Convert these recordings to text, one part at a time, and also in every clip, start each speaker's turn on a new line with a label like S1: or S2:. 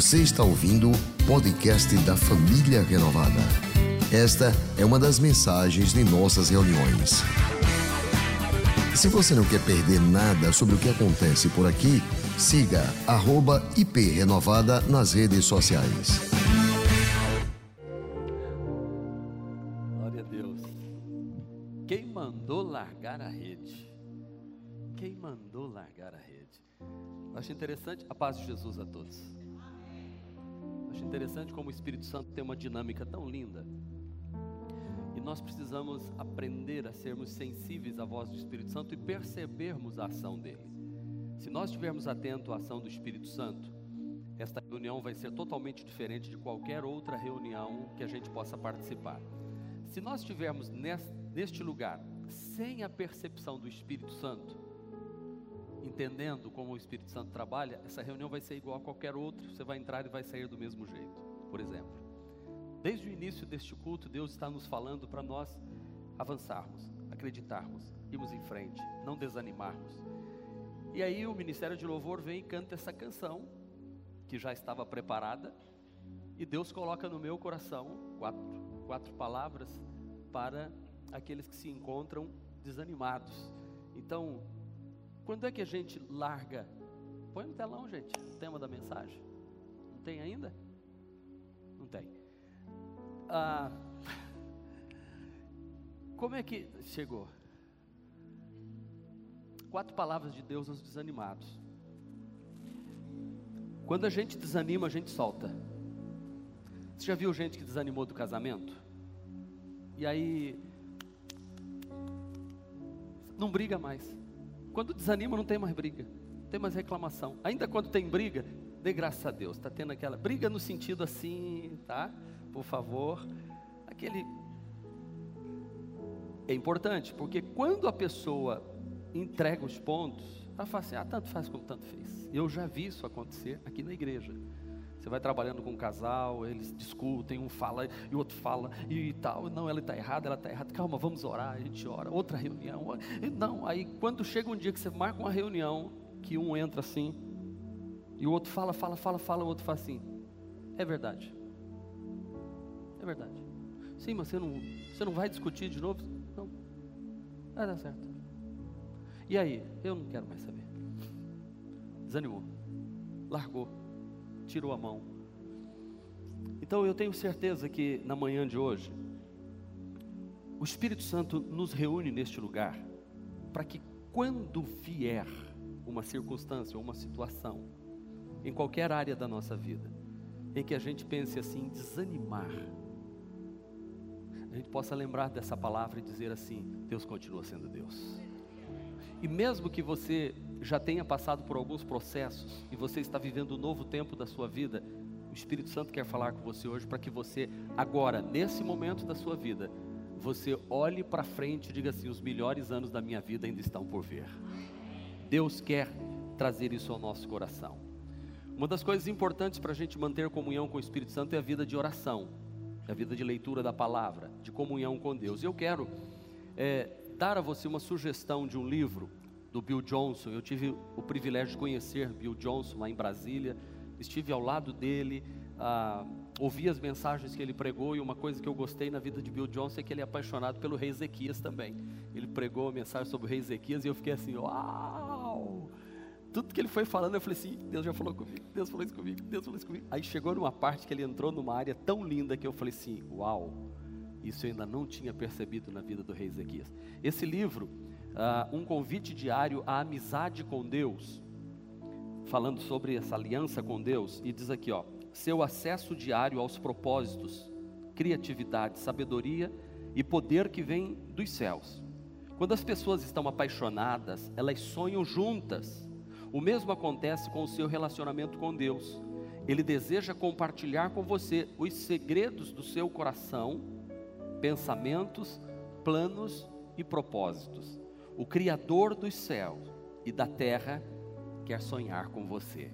S1: Você está ouvindo o podcast da Família Renovada. Esta é uma das mensagens de nossas reuniões. Se você não quer perder nada sobre o que acontece por aqui, siga @iprenovada nas redes sociais.
S2: Glória a Deus. Quem mandou largar a rede? Quem mandou largar a rede? Acho interessante a paz de Jesus a todos. Acho interessante como o Espírito Santo tem uma dinâmica tão linda. E nós precisamos aprender a sermos sensíveis à voz do Espírito Santo e percebermos a ação dele. Se nós estivermos atentos à ação do Espírito Santo, esta reunião vai ser totalmente diferente de qualquer outra reunião que a gente possa participar. Se nós estivermos neste lugar sem a percepção do Espírito Santo, entendendo como o Espírito Santo trabalha, essa reunião vai ser igual a qualquer outra, você vai entrar e vai sair do mesmo jeito, por exemplo. Desde o início deste culto, Deus está nos falando para nós avançarmos, acreditarmos, irmos em frente, não desanimarmos. E aí o Ministério de Louvor vem e canta essa canção, que já estava preparada, e Deus coloca no meu coração quatro, quatro palavras para aqueles que se encontram desanimados. Então, quando é que a gente larga? Põe no telão, gente, o tema da mensagem. Não tem ainda? Não tem ah, como é que chegou? Quatro palavras de Deus aos desanimados. Quando a gente desanima, a gente solta. Você já viu gente que desanimou do casamento? E aí não briga mais. Quando desanima, não tem mais briga, não tem mais reclamação. Ainda quando tem briga, dê graças a Deus, está tendo aquela briga no sentido assim, tá? por favor. Aquele é importante, porque quando a pessoa entrega os pontos, ela fala assim: ah, tanto faz como tanto fez. Eu já vi isso acontecer aqui na igreja. Você vai trabalhando com um casal, eles discutem, um fala e o outro fala e tal. Não, ela está errada, ela está errada. Calma, vamos orar. A gente ora. Outra reunião. Não, aí quando chega um dia que você marca uma reunião, que um entra assim e o outro fala, fala, fala, fala, o outro fala assim: é verdade. É verdade. Sim, mas você não, você não vai discutir de novo? Não. Vai dar certo. E aí? Eu não quero mais saber. Desanimou. Largou. Tirou a mão. Então eu tenho certeza que na manhã de hoje, o Espírito Santo nos reúne neste lugar para que quando vier uma circunstância ou uma situação, em qualquer área da nossa vida, em que a gente pense assim, desanimar, a gente possa lembrar dessa palavra e dizer assim: Deus continua sendo Deus. E mesmo que você já tenha passado por alguns processos e você está vivendo um novo tempo da sua vida, o Espírito Santo quer falar com você hoje para que você, agora, nesse momento da sua vida, você olhe para frente e diga assim: os melhores anos da minha vida ainda estão por vir. Deus quer trazer isso ao nosso coração. Uma das coisas importantes para a gente manter comunhão com o Espírito Santo é a vida de oração da vida de leitura da palavra, de comunhão com Deus. Eu quero é, dar a você uma sugestão de um livro do Bill Johnson. Eu tive o privilégio de conhecer Bill Johnson lá em Brasília, estive ao lado dele, ah, ouvi as mensagens que ele pregou e uma coisa que eu gostei na vida de Bill Johnson é que ele é apaixonado pelo rei Ezequias também. Ele pregou a mensagem sobre o rei Ezequias e eu fiquei assim, uau! tudo que ele foi falando, eu falei assim: Deus já falou comigo, Deus falou isso comigo, Deus falou isso comigo. Aí chegou numa parte que ele entrou numa área tão linda que eu falei assim: Uau, isso eu ainda não tinha percebido na vida do rei Ezequias. Esse livro, uh, Um Convite Diário à Amizade com Deus, falando sobre essa aliança com Deus, e diz aqui: ó, Seu acesso diário aos propósitos, criatividade, sabedoria e poder que vem dos céus. Quando as pessoas estão apaixonadas, elas sonham juntas o mesmo acontece com o seu relacionamento com Deus. Ele deseja compartilhar com você os segredos do seu coração, pensamentos, planos e propósitos. O Criador dos céus e da terra quer sonhar com você.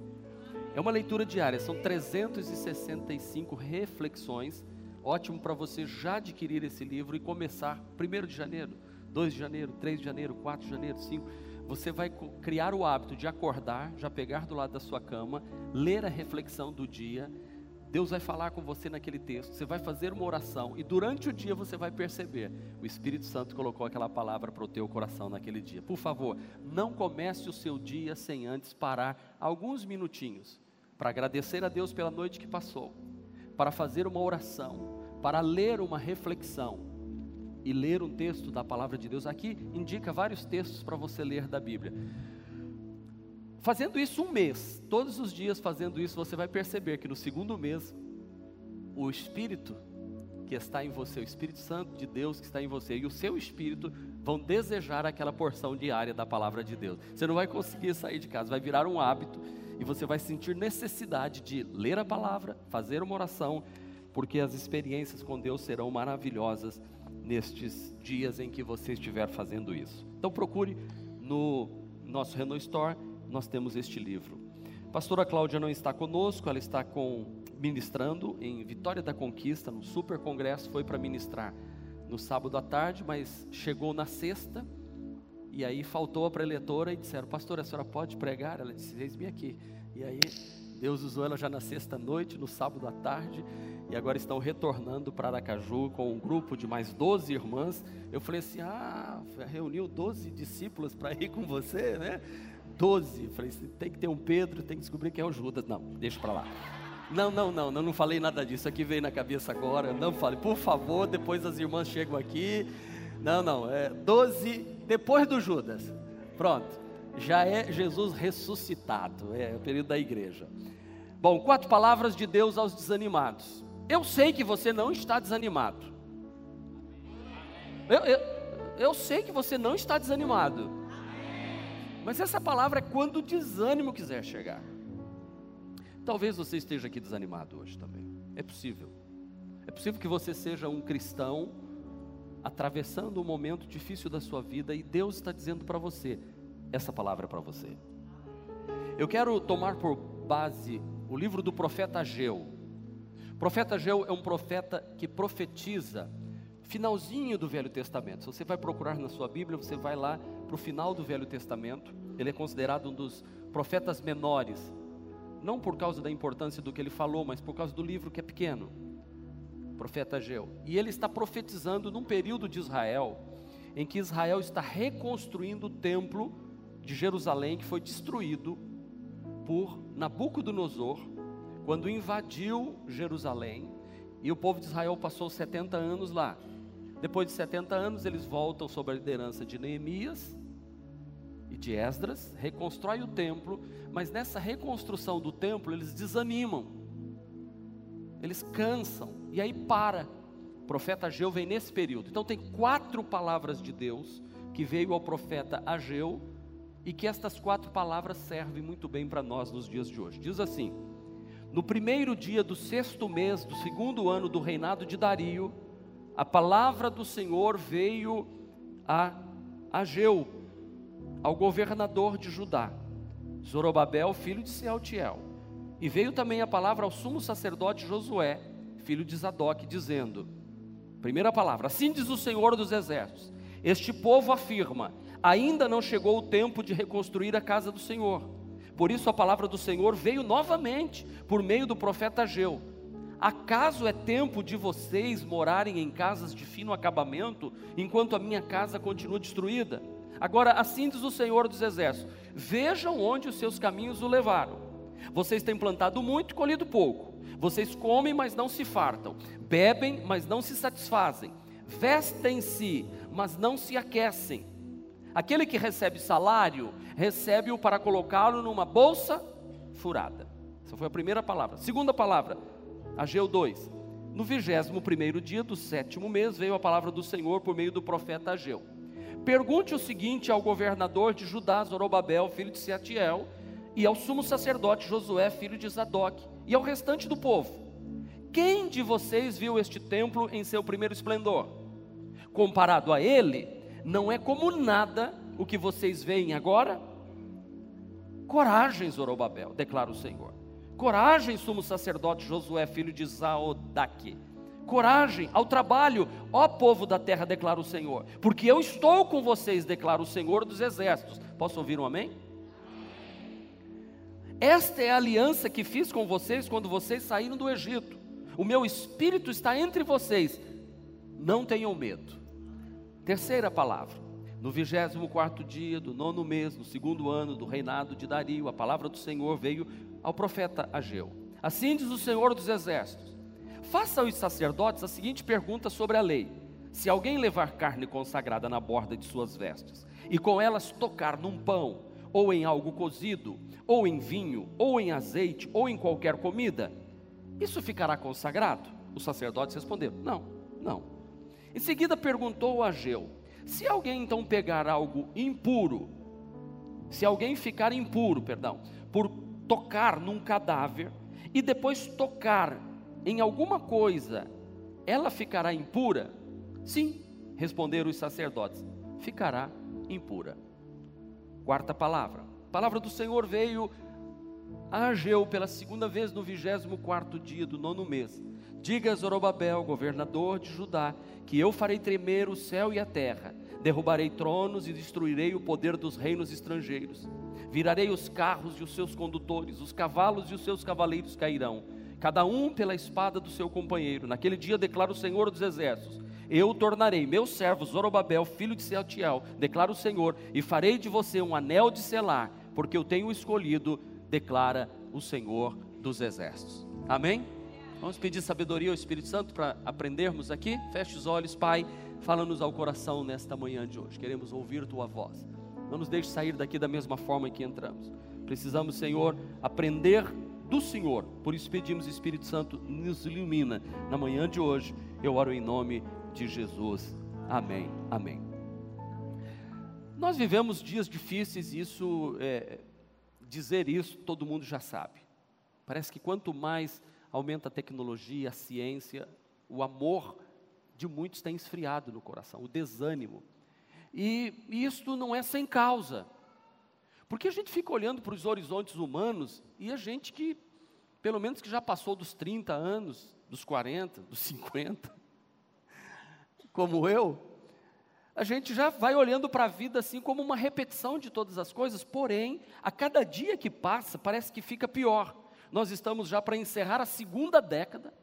S2: É uma leitura diária, são 365 reflexões. Ótimo para você já adquirir esse livro e começar 1 de janeiro, 2 de janeiro, 3 de janeiro, 4 de janeiro, 5 você vai criar o hábito de acordar, já pegar do lado da sua cama, ler a reflexão do dia. Deus vai falar com você naquele texto, você vai fazer uma oração e durante o dia você vai perceber, o Espírito Santo colocou aquela palavra para o teu coração naquele dia. Por favor, não comece o seu dia sem antes parar alguns minutinhos para agradecer a Deus pela noite que passou, para fazer uma oração, para ler uma reflexão e ler um texto da palavra de Deus. Aqui indica vários textos para você ler da Bíblia. Fazendo isso um mês, todos os dias fazendo isso, você vai perceber que no segundo mês, o Espírito que está em você, o Espírito Santo de Deus que está em você e o seu Espírito vão desejar aquela porção diária da palavra de Deus. Você não vai conseguir sair de casa, vai virar um hábito e você vai sentir necessidade de ler a palavra, fazer uma oração, porque as experiências com Deus serão maravilhosas nestes dias em que você estiver fazendo isso. Então procure no nosso Renault Store, nós temos este livro. A pastora Cláudia não está conosco, ela está com, ministrando em Vitória da Conquista, no super congresso, foi para ministrar no sábado à tarde, mas chegou na sexta, e aí faltou a preletora e disseram, pastora, a senhora pode pregar? Ela disse, eis-me aqui. E aí Deus usou ela já na sexta noite, no sábado à tarde, e agora estão retornando para Aracaju com um grupo de mais 12 irmãs. Eu falei assim: ah, reuniu 12 discípulos para ir com você, né? 12. Falei tem que ter um Pedro, tem que descobrir quem é o Judas. Não, deixa para lá. Não, não, não, não, não falei nada disso. Aqui veio na cabeça agora. Não falei, por favor, depois as irmãs chegam aqui. Não, não, é 12 depois do Judas. Pronto. Já é Jesus ressuscitado, é o período da igreja. Bom, quatro palavras de Deus aos desanimados. Eu sei que você não está desanimado. Eu, eu, eu sei que você não está desanimado. Mas essa palavra é quando o desânimo quiser chegar. Talvez você esteja aqui desanimado hoje também. É possível. É possível que você seja um cristão atravessando um momento difícil da sua vida e Deus está dizendo para você: essa palavra é para você. Eu quero tomar por base o livro do profeta Ageu. O profeta Ageu é um profeta que profetiza finalzinho do Velho Testamento. Se você vai procurar na sua Bíblia, você vai lá para o final do Velho Testamento. Ele é considerado um dos profetas menores, não por causa da importância do que ele falou, mas por causa do livro que é pequeno. profeta Ageu. E ele está profetizando num período de Israel em que Israel está reconstruindo o templo de Jerusalém que foi destruído por Nabucodonosor quando invadiu Jerusalém, e o povo de Israel passou 70 anos lá. Depois de 70 anos, eles voltam sob a liderança de Neemias e de Esdras, reconstrói o templo, mas nessa reconstrução do templo eles desanimam, eles cansam, e aí para. O profeta Ageu vem nesse período. Então tem quatro palavras de Deus que veio ao profeta Ageu e que estas quatro palavras servem muito bem para nós nos dias de hoje. Diz assim: no primeiro dia do sexto mês do segundo ano do reinado de Dario, a palavra do Senhor veio a Ageu, ao governador de Judá, Zorobabel, filho de Sealtiel. E veio também a palavra ao sumo sacerdote Josué, filho de Zadok, dizendo: Primeira palavra, assim diz o Senhor dos exércitos: Este povo afirma: ainda não chegou o tempo de reconstruir a casa do Senhor por isso a palavra do Senhor veio novamente por meio do profeta Ageu. Acaso é tempo de vocês morarem em casas de fino acabamento, enquanto a minha casa continua destruída? Agora, assim diz o Senhor dos Exércitos: Vejam onde os seus caminhos o levaram. Vocês têm plantado muito e colhido pouco. Vocês comem, mas não se fartam. Bebem, mas não se satisfazem. Vestem-se, mas não se aquecem. Aquele que recebe salário recebe-o para colocá-lo numa bolsa furada. Essa foi a primeira palavra. Segunda palavra, Ageu 2. No vigésimo primeiro dia do sétimo mês veio a palavra do Senhor por meio do profeta Ageu. Pergunte o seguinte ao governador de Judá, Zorobabel, filho de Seatiel, e ao sumo sacerdote Josué, filho de Zadok, e ao restante do povo: Quem de vocês viu este templo em seu primeiro esplendor? Comparado a ele, não é como nada o que vocês veem agora? Coragem, Zorobabel, declara o Senhor. Coragem, sumo sacerdote Josué, filho de Zaodaque, coragem ao trabalho, ó povo da terra, declara o Senhor, porque eu estou com vocês, declara o Senhor dos exércitos. Posso ouvir um amém? Esta é a aliança que fiz com vocês quando vocês saíram do Egito. O meu espírito está entre vocês. Não tenham medo. Terceira palavra. No vigésimo quarto dia do nono mês, no segundo ano do reinado de Dario, a palavra do Senhor veio ao profeta Ageu. Assim diz o Senhor dos Exércitos: Faça aos sacerdotes a seguinte pergunta sobre a lei: Se alguém levar carne consagrada na borda de suas vestes, e com elas tocar num pão, ou em algo cozido, ou em vinho, ou em azeite, ou em qualquer comida, isso ficará consagrado? Os sacerdotes responderam: Não, não. Em seguida perguntou a Ageu: Se alguém então pegar algo impuro, se alguém ficar impuro, perdão, por tocar num cadáver e depois tocar em alguma coisa, ela ficará impura? Sim, responderam os sacerdotes: ficará impura. Quarta palavra. A palavra do Senhor veio a Ageu pela segunda vez no vigésimo quarto dia do nono mês. Diga a Zorobabel, governador de Judá, que eu farei tremer o céu e a terra, derrubarei tronos e destruirei o poder dos reinos estrangeiros. Virarei os carros e os seus condutores, os cavalos e os seus cavaleiros cairão, cada um pela espada do seu companheiro. Naquele dia declara o Senhor dos exércitos: eu tornarei meu servo Zorobabel, filho de Sealtiel, declara o Senhor, e farei de você um anel de selar, porque eu tenho escolhido, declara o Senhor dos exércitos. Amém? Vamos pedir sabedoria ao Espírito Santo para aprendermos aqui? Feche os olhos, Pai, fala-nos ao coração nesta manhã de hoje. Queremos ouvir tua voz. Não nos deixe sair daqui da mesma forma que entramos. Precisamos, Senhor, aprender do Senhor. Por isso pedimos, Espírito Santo, nos ilumina na manhã de hoje. Eu oro em nome de Jesus. Amém. Amém. Nós vivemos dias difíceis, isso é, dizer isso todo mundo já sabe. Parece que quanto mais aumenta a tecnologia, a ciência, o amor de muitos tem esfriado no coração, o desânimo. E isto não é sem causa. Porque a gente fica olhando para os horizontes humanos e a gente que, pelo menos que já passou dos 30 anos, dos 40, dos 50, como eu, a gente já vai olhando para a vida assim como uma repetição de todas as coisas, porém, a cada dia que passa, parece que fica pior. Nós estamos já para encerrar a segunda década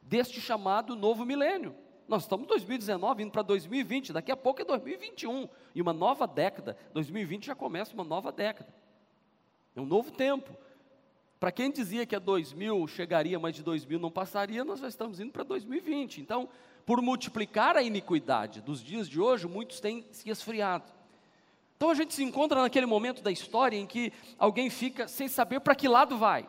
S2: deste chamado novo milênio. Nós estamos em 2019, indo para 2020, daqui a pouco é 2021, e uma nova década. 2020 já começa uma nova década. É um novo tempo. Para quem dizia que a 2000 chegaria, mas de 2000 não passaria, nós já estamos indo para 2020. Então, por multiplicar a iniquidade dos dias de hoje, muitos têm se esfriado. Então a gente se encontra naquele momento da história em que alguém fica sem saber para que lado vai.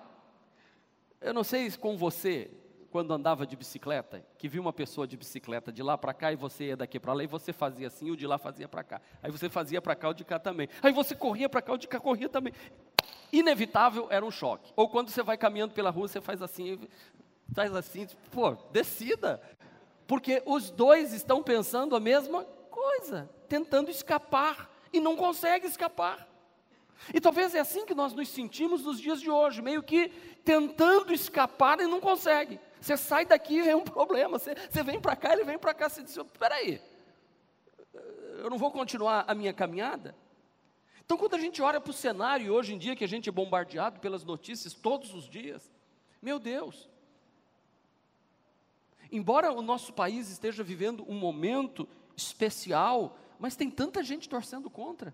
S2: Eu não sei se com você, quando andava de bicicleta, que viu uma pessoa de bicicleta de lá para cá e você ia daqui para lá e você fazia assim, o de lá fazia para cá. Aí você fazia para cá, o de cá também. Aí você corria para cá, o de cá corria também. Inevitável era um choque. Ou quando você vai caminhando pela rua, você faz assim, faz assim, pô, descida porque os dois estão pensando a mesma coisa, tentando escapar e não conseguem escapar. E talvez é assim que nós nos sentimos nos dias de hoje, meio que tentando escapar e não consegue. Você sai daqui é um problema, você, você vem para cá, ele vem para cá, você diz, espera aí, eu não vou continuar a minha caminhada? Então quando a gente olha para o cenário hoje em dia, que a gente é bombardeado pelas notícias todos os dias, meu Deus, Embora o nosso país esteja vivendo um momento especial, mas tem tanta gente torcendo contra.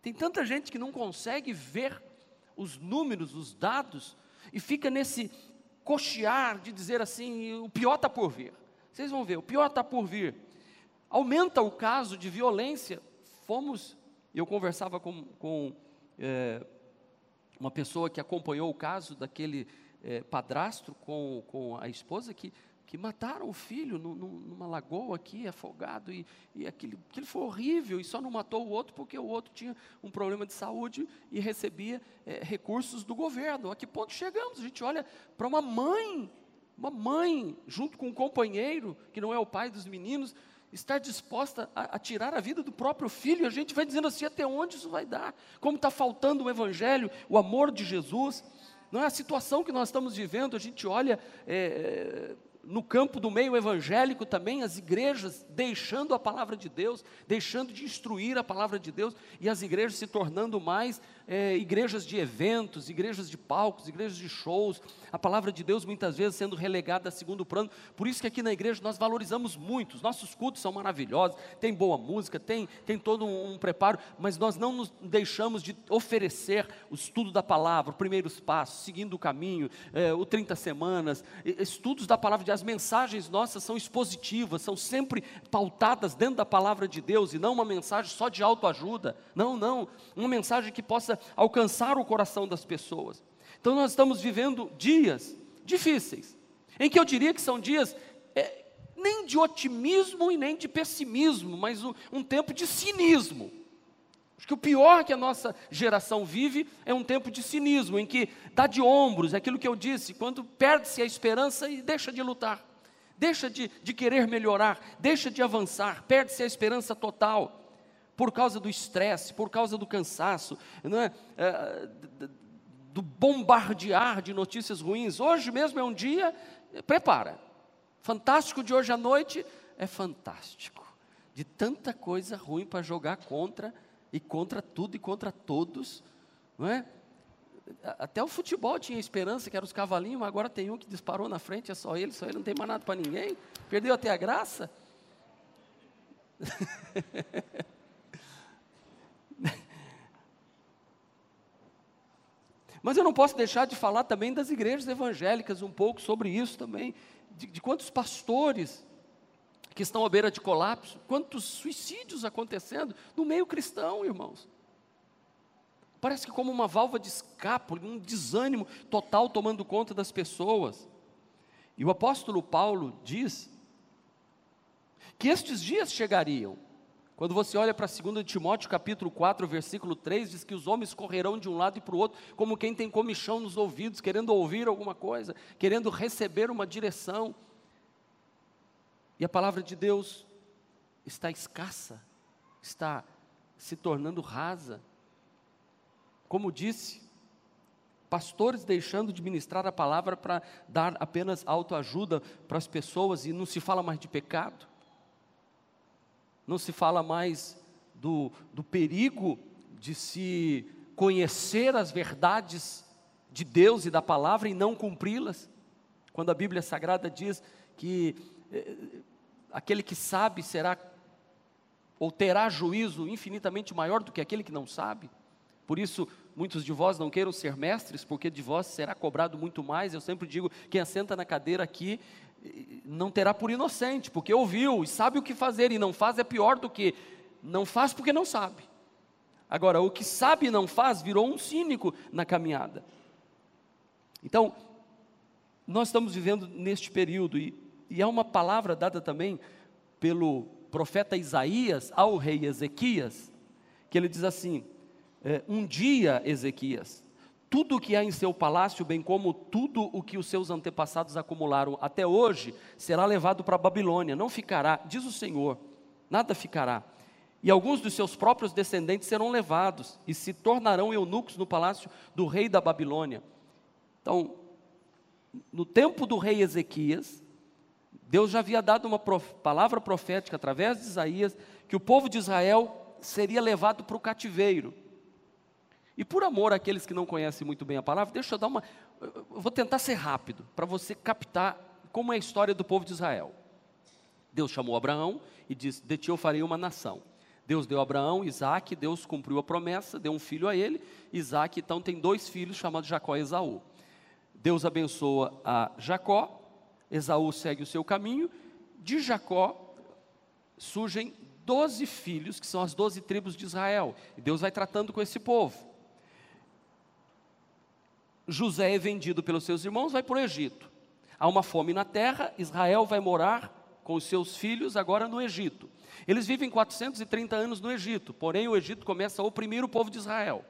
S2: Tem tanta gente que não consegue ver os números, os dados, e fica nesse cochear de dizer assim: o pior está por vir. Vocês vão ver, o pior está por vir. Aumenta o caso de violência. Fomos, eu conversava com, com é, uma pessoa que acompanhou o caso daquele é, padrasto com, com a esposa que que mataram o filho numa lagoa aqui, afogado, e, e aquilo, aquilo foi horrível, e só não matou o outro porque o outro tinha um problema de saúde e recebia é, recursos do governo. A que ponto chegamos? A gente olha para uma mãe, uma mãe, junto com um companheiro, que não é o pai dos meninos, estar disposta a, a, tirar a vida do próprio filho, e a gente vai dizendo assim, até onde isso vai dar? Como está faltando o evangelho, o amor de Jesus, não é a situação que nós estamos vivendo, a gente olha... É, no campo do meio evangélico também, as igrejas deixando a palavra de Deus, deixando de instruir a palavra de Deus, e as igrejas se tornando mais é, igrejas de eventos, igrejas de palcos, igrejas de shows, a palavra de Deus muitas vezes sendo relegada a segundo plano. Por isso que aqui na igreja nós valorizamos muito, os nossos cultos são maravilhosos, tem boa música, tem, tem todo um, um preparo, mas nós não nos deixamos de oferecer o estudo da palavra, os primeiros passos, seguindo o caminho, é, o 30 semanas, estudos da palavra de as mensagens nossas são expositivas, são sempre pautadas dentro da palavra de Deus e não uma mensagem só de autoajuda. Não, não, uma mensagem que possa alcançar o coração das pessoas. Então nós estamos vivendo dias difíceis, em que eu diria que são dias é, nem de otimismo e nem de pessimismo, mas um, um tempo de cinismo. Acho que o pior que a nossa geração vive é um tempo de cinismo, em que dá de ombros, é aquilo que eu disse, quando perde-se a esperança e deixa de lutar, deixa de, de querer melhorar, deixa de avançar, perde-se a esperança total por causa do estresse, por causa do cansaço, não é? é do bombardear de notícias ruins. Hoje mesmo é um dia, prepara. Fantástico de hoje à noite é fantástico. De tanta coisa ruim para jogar contra e contra tudo e contra todos, não é? Até o futebol tinha esperança, que eram os cavalinhos, mas agora tem um que disparou na frente, é só ele, só ele, não tem mais nada para ninguém. Perdeu até a graça. Mas eu não posso deixar de falar também das igrejas evangélicas, um pouco sobre isso também, de, de quantos pastores que estão à beira de colapso, quantos suicídios acontecendo no meio cristão, irmãos. Parece que como uma válvula de escape, um desânimo total tomando conta das pessoas. E o apóstolo Paulo diz que estes dias chegariam, quando você olha para 2 Timóteo capítulo 4, versículo 3, diz que os homens correrão de um lado e para o outro, como quem tem comichão nos ouvidos, querendo ouvir alguma coisa, querendo receber uma direção. E a palavra de Deus está escassa, está se tornando rasa. Como disse, pastores deixando de ministrar a palavra para dar apenas autoajuda para as pessoas e não se fala mais de pecado não se fala mais do, do perigo de se conhecer as verdades de Deus e da palavra e não cumpri-las. Quando a Bíblia Sagrada diz que eh, aquele que sabe será ou terá juízo infinitamente maior do que aquele que não sabe. Por isso, muitos de vós não queiram ser mestres, porque de vós será cobrado muito mais. Eu sempre digo: quem assenta na cadeira aqui não terá por inocente, porque ouviu e sabe o que fazer e não faz é pior do que não faz porque não sabe. Agora, o que sabe e não faz virou um cínico na caminhada. Então, nós estamos vivendo neste período e, e há uma palavra dada também pelo profeta Isaías ao rei Ezequias, que ele diz assim: é, Um dia, Ezequias, tudo o que há em seu palácio, bem como tudo o que os seus antepassados acumularam até hoje, será levado para a Babilônia, não ficará, diz o Senhor, nada ficará. E alguns dos seus próprios descendentes serão levados e se tornarão eunucos no palácio do rei da Babilônia. Então, no tempo do rei Ezequias, Deus já havia dado uma prof, palavra profética através de Isaías que o povo de Israel seria levado para o cativeiro. E por amor àqueles que não conhecem muito bem a palavra, deixa eu dar uma. Eu vou tentar ser rápido, para você captar como é a história do povo de Israel. Deus chamou Abraão e disse: De ti eu farei uma nação. Deus deu a Abraão, Isaac, Deus cumpriu a promessa, deu um filho a ele. Isaac, então, tem dois filhos chamados Jacó e Esaú. Deus abençoa a Jacó, Esaú segue o seu caminho. De Jacó surgem doze filhos, que são as doze tribos de Israel. E Deus vai tratando com esse povo. José é vendido pelos seus irmãos, vai para o Egito. Há uma fome na terra, Israel vai morar com os seus filhos agora no Egito. Eles vivem 430 anos no Egito, porém o Egito começa a oprimir o povo de Israel.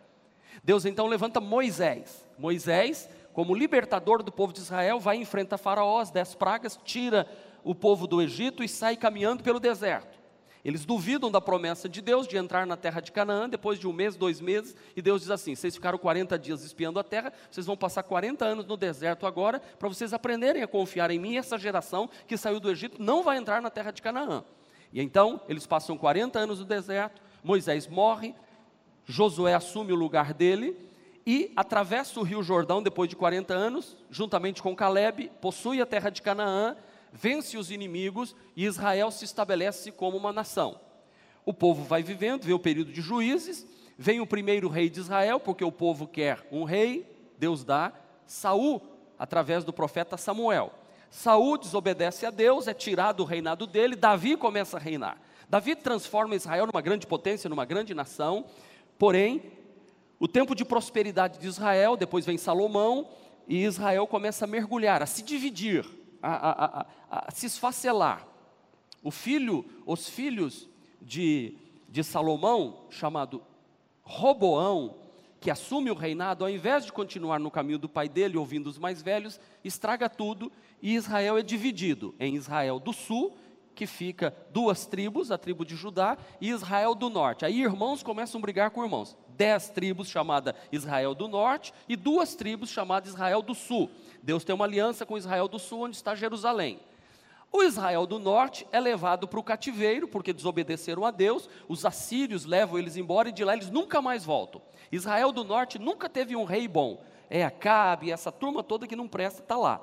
S2: Deus então levanta Moisés. Moisés, como libertador do povo de Israel, vai enfrentar Faraó, as dez pragas, tira o povo do Egito e sai caminhando pelo deserto. Eles duvidam da promessa de Deus de entrar na terra de Canaã depois de um mês, dois meses, e Deus diz assim: vocês ficaram 40 dias espiando a terra, vocês vão passar 40 anos no deserto agora, para vocês aprenderem a confiar em mim. Essa geração que saiu do Egito não vai entrar na terra de Canaã. E então eles passam 40 anos no deserto, Moisés morre, Josué assume o lugar dele e atravessa o rio Jordão depois de 40 anos, juntamente com Caleb, possui a terra de Canaã vence os inimigos e Israel se estabelece como uma nação. O povo vai vivendo, vê o período de juízes, vem o primeiro rei de Israel, porque o povo quer um rei, Deus dá Saul através do profeta Samuel. Saul desobedece a Deus, é tirado o reinado dele, Davi começa a reinar. Davi transforma Israel numa grande potência, numa grande nação, porém, o tempo de prosperidade de Israel, depois vem Salomão, e Israel começa a mergulhar, a se dividir a, a, a, se esfacelar. O filho, os filhos de, de Salomão, chamado Roboão, que assume o reinado, ao invés de continuar no caminho do pai dele, ouvindo os mais velhos, estraga tudo e Israel é dividido em Israel do sul, que fica duas tribos, a tribo de Judá, e Israel do norte. Aí irmãos começam a brigar com irmãos. Dez tribos chamada Israel do norte e duas tribos chamadas Israel do sul. Deus tem uma aliança com Israel do sul, onde está Jerusalém. O Israel do norte é levado para o cativeiro, porque desobedeceram a Deus, os assírios levam eles embora e de lá eles nunca mais voltam. Israel do norte nunca teve um rei bom. É Acabe, essa turma toda que não presta está lá.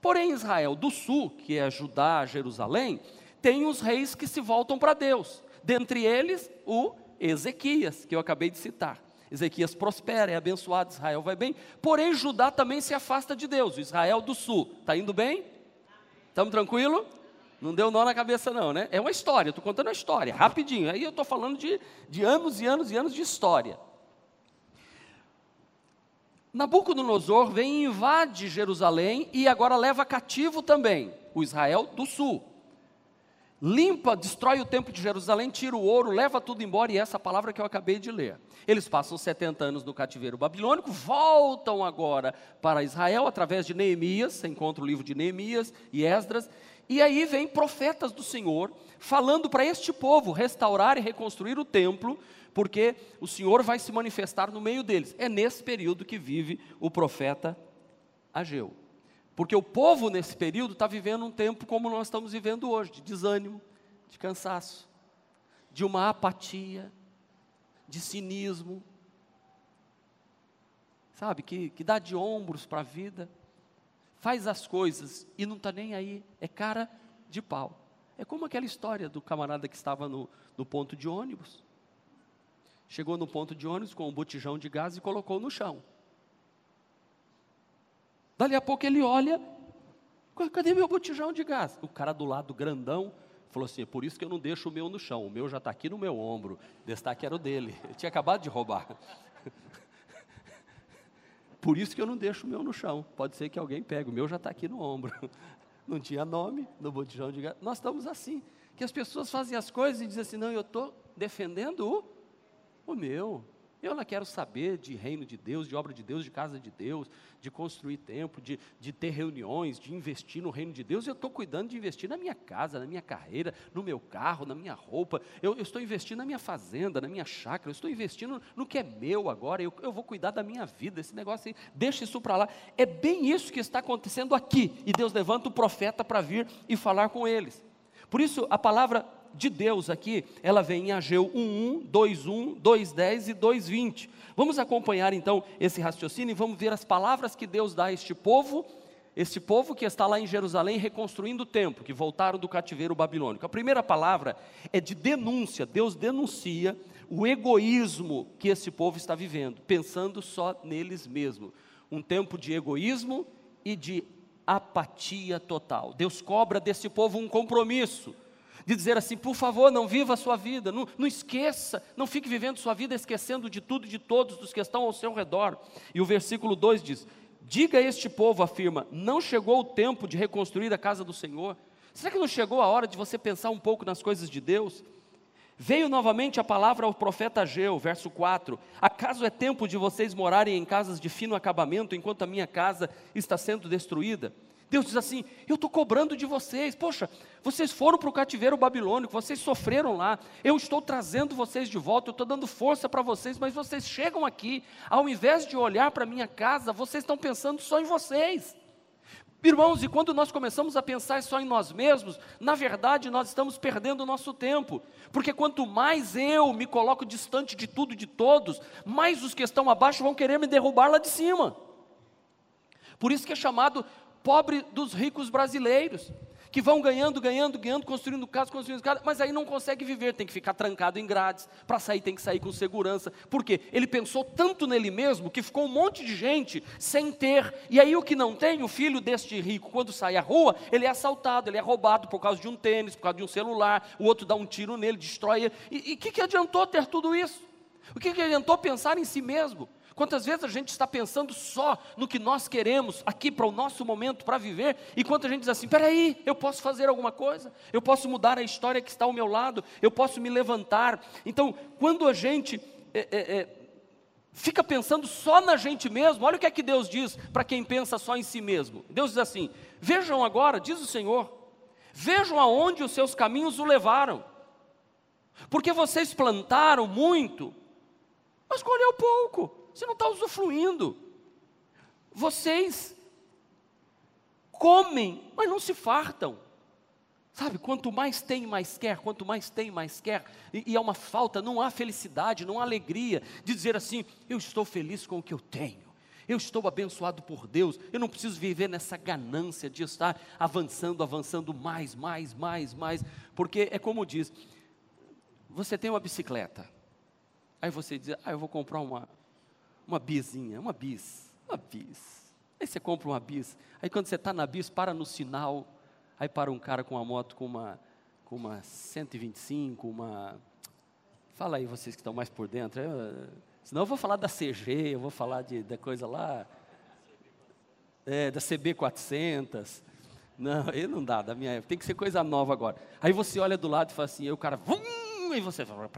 S2: Porém, Israel do sul, que é Judá, Jerusalém, tem os reis que se voltam para Deus. Dentre eles, o Ezequias, que eu acabei de citar. Ezequias prospera, é abençoado, Israel vai bem. Porém, Judá também se afasta de Deus, Israel do sul. Está indo bem? Estamos tranquilo? Não deu nó na cabeça, não, né? É uma história, estou contando a história, rapidinho. Aí eu estou falando de, de anos e anos e anos de história. Nabucodonosor vem e invade Jerusalém e agora leva cativo também o Israel do sul limpa, destrói o templo de Jerusalém, tira o ouro, leva tudo embora, e essa palavra que eu acabei de ler. Eles passam 70 anos no cativeiro babilônico, voltam agora para Israel através de Neemias, você encontra o livro de Neemias e Esdras, e aí vem profetas do Senhor falando para este povo restaurar e reconstruir o templo, porque o Senhor vai se manifestar no meio deles. É nesse período que vive o profeta Ageu. Porque o povo nesse período está vivendo um tempo como nós estamos vivendo hoje, de desânimo, de cansaço, de uma apatia, de cinismo, sabe, que, que dá de ombros para a vida, faz as coisas e não está nem aí, é cara de pau. É como aquela história do camarada que estava no, no ponto de ônibus. Chegou no ponto de ônibus com um botijão de gás e colocou no chão. Dali a pouco ele olha, cadê meu botijão de gás? O cara do lado grandão falou assim: é por isso que eu não deixo o meu no chão, o meu já está aqui no meu ombro. Destaque era o dele, ele tinha acabado de roubar. Por isso que eu não deixo o meu no chão. Pode ser que alguém pegue, o meu já está aqui no ombro. Não tinha nome no botijão de gás. Nós estamos assim, que as pessoas fazem as coisas e dizem assim: não, eu estou defendendo o, o meu. Eu não quero saber de reino de Deus, de obra de Deus, de casa de Deus, de construir templo, de, de ter reuniões, de investir no reino de Deus. Eu estou cuidando de investir na minha casa, na minha carreira, no meu carro, na minha roupa. Eu, eu estou investindo na minha fazenda, na minha chácara. Eu estou investindo no que é meu agora. Eu, eu vou cuidar da minha vida. Esse negócio aí, deixa isso para lá. É bem isso que está acontecendo aqui. E Deus levanta o profeta para vir e falar com eles. Por isso, a palavra de Deus aqui, ela vem em Ageu 1.1, 2.1, 2.10 e 2.20. Vamos acompanhar então esse raciocínio e vamos ver as palavras que Deus dá a este povo, este povo que está lá em Jerusalém reconstruindo o templo, que voltaram do cativeiro babilônico. A primeira palavra é de denúncia, Deus denuncia o egoísmo que esse povo está vivendo, pensando só neles mesmos. Um tempo de egoísmo e de apatia total. Deus cobra desse povo um compromisso de dizer assim: por favor, não viva a sua vida, não, não esqueça, não fique vivendo sua vida esquecendo de tudo e de todos dos que estão ao seu redor. E o versículo 2 diz: Diga a este povo, afirma, não chegou o tempo de reconstruir a casa do Senhor? Será que não chegou a hora de você pensar um pouco nas coisas de Deus? Veio novamente a palavra ao profeta Ageu, verso 4: Acaso é tempo de vocês morarem em casas de fino acabamento enquanto a minha casa está sendo destruída? Deus diz assim: Eu estou cobrando de vocês. Poxa, vocês foram para o cativeiro babilônico, vocês sofreram lá. Eu estou trazendo vocês de volta, eu estou dando força para vocês, mas vocês chegam aqui, ao invés de olhar para minha casa, vocês estão pensando só em vocês. Irmãos, e quando nós começamos a pensar só em nós mesmos, na verdade nós estamos perdendo o nosso tempo, porque quanto mais eu me coloco distante de tudo e de todos, mais os que estão abaixo vão querer me derrubar lá de cima. Por isso que é chamado pobre dos ricos brasileiros que vão ganhando, ganhando, ganhando, construindo casa, construindo casa, mas aí não consegue viver, tem que ficar trancado em grades, para sair tem que sair com segurança. Por quê? Ele pensou tanto nele mesmo que ficou um monte de gente sem ter. E aí o que não tem, o filho deste rico, quando sai à rua, ele é assaltado, ele é roubado por causa de um tênis, por causa de um celular, o outro dá um tiro nele, destrói. E o que, que adiantou ter tudo isso? O que, que adiantou pensar em si mesmo? Quantas vezes a gente está pensando só no que nós queremos aqui para o nosso momento, para viver, e quando a gente diz assim: peraí, eu posso fazer alguma coisa, eu posso mudar a história que está ao meu lado, eu posso me levantar. Então, quando a gente é, é, é, fica pensando só na gente mesmo, olha o que é que Deus diz para quem pensa só em si mesmo. Deus diz assim: vejam agora, diz o Senhor, vejam aonde os seus caminhos o levaram, porque vocês plantaram muito, mas colheu pouco. Você não está usufruindo. Vocês comem, mas não se fartam. Sabe, quanto mais tem, mais quer, quanto mais tem, mais quer, e, e é uma falta, não há felicidade, não há alegria de dizer assim: eu estou feliz com o que eu tenho, eu estou abençoado por Deus, eu não preciso viver nessa ganância de estar avançando, avançando mais, mais, mais, mais, porque é como diz: você tem uma bicicleta, aí você diz, ah, eu vou comprar uma, uma bizinha, uma bis, uma bis. Aí você compra uma bis. Aí quando você está na bis, para no sinal. Aí para um cara com uma moto com uma, com uma 125, uma. Fala aí vocês que estão mais por dentro. Eu, senão eu vou falar da CG, eu vou falar de, da coisa lá. É, da CB400. Não, aí não dá, da minha época. Tem que ser coisa nova agora. Aí você olha do lado e fala assim, aí o cara. Vum, e você fala.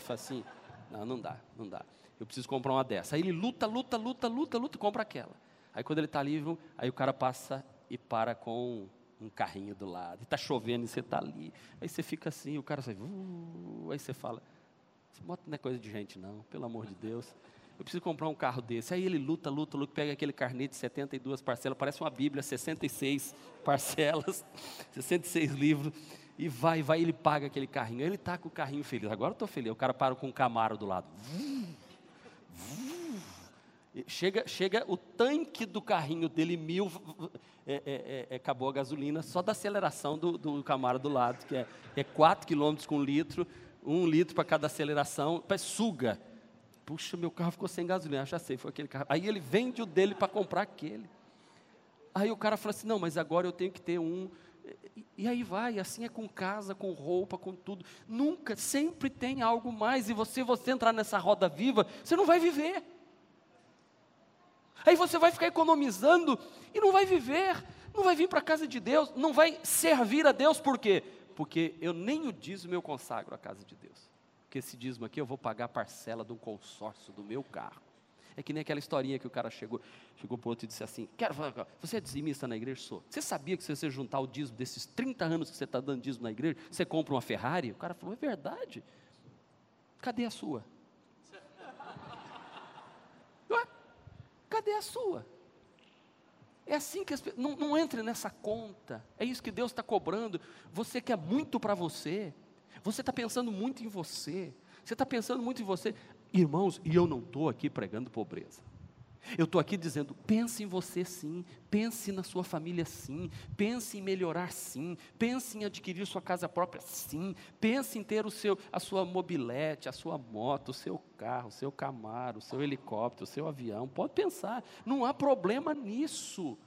S2: Fala assim. Não, não dá, não dá eu preciso comprar uma dessa. Aí ele luta, luta, luta, luta, luta e compra aquela. Aí quando ele está livre, aí o cara passa e para com um carrinho do lado. Está chovendo e você está ali. Aí você fica assim, o cara sai, uh, aí você fala, essa moto não é coisa de gente não, pelo amor de Deus. Eu preciso comprar um carro desse. Aí ele luta, luta, luta, pega aquele carnê de 72 parcelas, parece uma Bíblia, 66 parcelas, 66 livros, e vai, vai, ele paga aquele carrinho. Aí ele está com o carrinho feliz. Agora eu estou feliz. O cara para com um Camaro do lado. Uh, Chega, chega o tanque do carrinho dele mil, é, é, é, é, acabou a gasolina só da aceleração do, do Camaro do lado, que é, é 4 km com litro, um litro para cada aceleração, suga. Puxa, meu carro ficou sem gasolina, já sei, foi aquele carro. Aí ele vende o dele para comprar aquele. Aí o cara fala assim: não, mas agora eu tenho que ter um. E aí vai, assim é com casa, com roupa, com tudo. Nunca, sempre tem algo mais. E você, você entrar nessa roda viva, você não vai viver. Aí você vai ficar economizando e não vai viver, não vai vir para a casa de Deus, não vai servir a Deus, por quê? Porque eu nem o dízimo eu consagro à casa de Deus. Porque esse dízimo aqui eu vou pagar a parcela de um consórcio do meu carro. É que nem aquela historinha que o cara chegou, chegou para o outro e disse assim: Quero falar, você é dizimista na igreja? Sou. Você sabia que se você juntar o dízimo desses 30 anos que você está dando dízimo na igreja, você compra uma Ferrari? O cara falou: É verdade. Cadê a sua? Cadê a sua? É assim que as pessoas. Não, não entre nessa conta. É isso que Deus está cobrando. Você quer muito para você. Você está pensando muito em você. Você está pensando muito em você. Irmãos, e eu não estou aqui pregando pobreza. Eu estou aqui dizendo: pense em você sim, pense na sua família sim, pense em melhorar sim, pense em adquirir sua casa própria sim, pense em ter o seu, a sua mobilete, a sua moto, o seu carro, o seu camaro, o seu helicóptero, o seu avião. Pode pensar, não há problema nisso.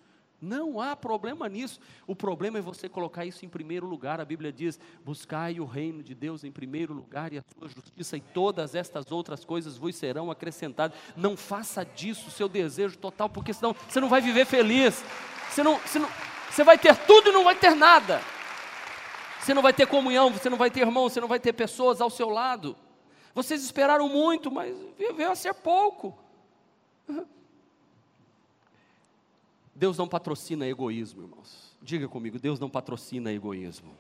S2: Não há problema nisso. O problema é você colocar isso em primeiro lugar. A Bíblia diz: buscai o reino de Deus em primeiro lugar e a sua justiça, e todas estas outras coisas vos serão acrescentadas. Não faça disso o seu desejo total, porque senão você não vai viver feliz. Você, não, você, não, você vai ter tudo e não vai ter nada. Você não vai ter comunhão, você não vai ter irmão, você não vai ter pessoas ao seu lado. Vocês esperaram muito, mas veio a ser pouco. Deus não patrocina egoísmo, irmãos. Diga comigo, Deus não patrocina egoísmo.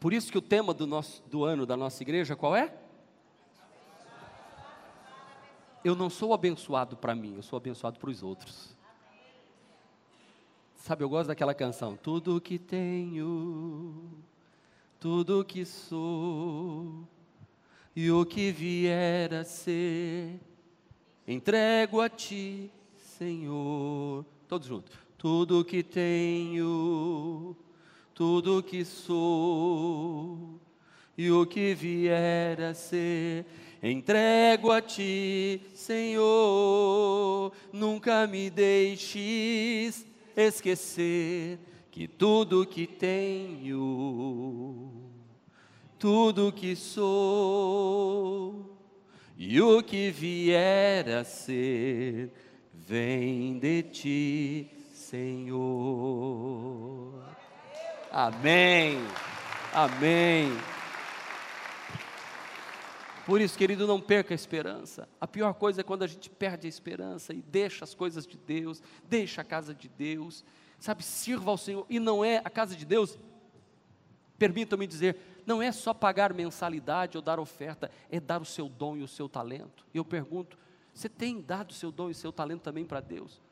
S2: Por isso que o tema do, nosso, do ano da nossa igreja qual é? Eu não sou abençoado para mim, eu sou abençoado para os outros. Sabe, eu gosto daquela canção. Tudo que tenho, tudo que sou, e o que vier a ser, entrego a ti, Senhor. Todos juntos. Tudo que tenho, tudo que sou, e o que vier a ser, entrego a ti, Senhor. Nunca me deixes esquecer que tudo que tenho, tudo que sou, e o que vier a ser, vem de ti, Senhor. Amém. Amém. Por isso, querido, não perca a esperança. A pior coisa é quando a gente perde a esperança e deixa as coisas de Deus, deixa a casa de Deus, sabe, sirva ao Senhor. E não é a casa de Deus, permitam-me dizer, não é só pagar mensalidade ou dar oferta, é dar o seu dom e o seu talento. E eu pergunto, você tem dado seu dom e seu talento também para Deus?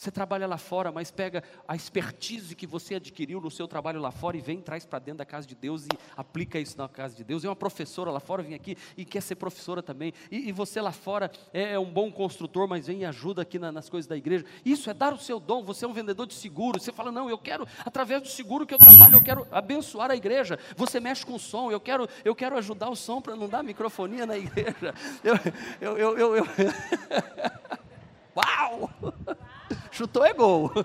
S2: Você trabalha lá fora, mas pega a expertise que você adquiriu no seu trabalho lá fora e vem traz para dentro da casa de Deus e aplica isso na casa de Deus. É uma professora lá fora, vem aqui e quer ser professora também. E, e você lá fora é, é, um bom construtor, mas vem e ajuda aqui na, nas coisas da igreja. Isso é dar o seu dom. Você é um vendedor de seguro. Você fala, não, eu quero, através do seguro que eu trabalho, eu quero abençoar a igreja. Você mexe com o som, eu quero, eu quero ajudar o som para não dar microfonia na igreja. Eu, eu, eu, eu, eu... Uau! Chutou é gol.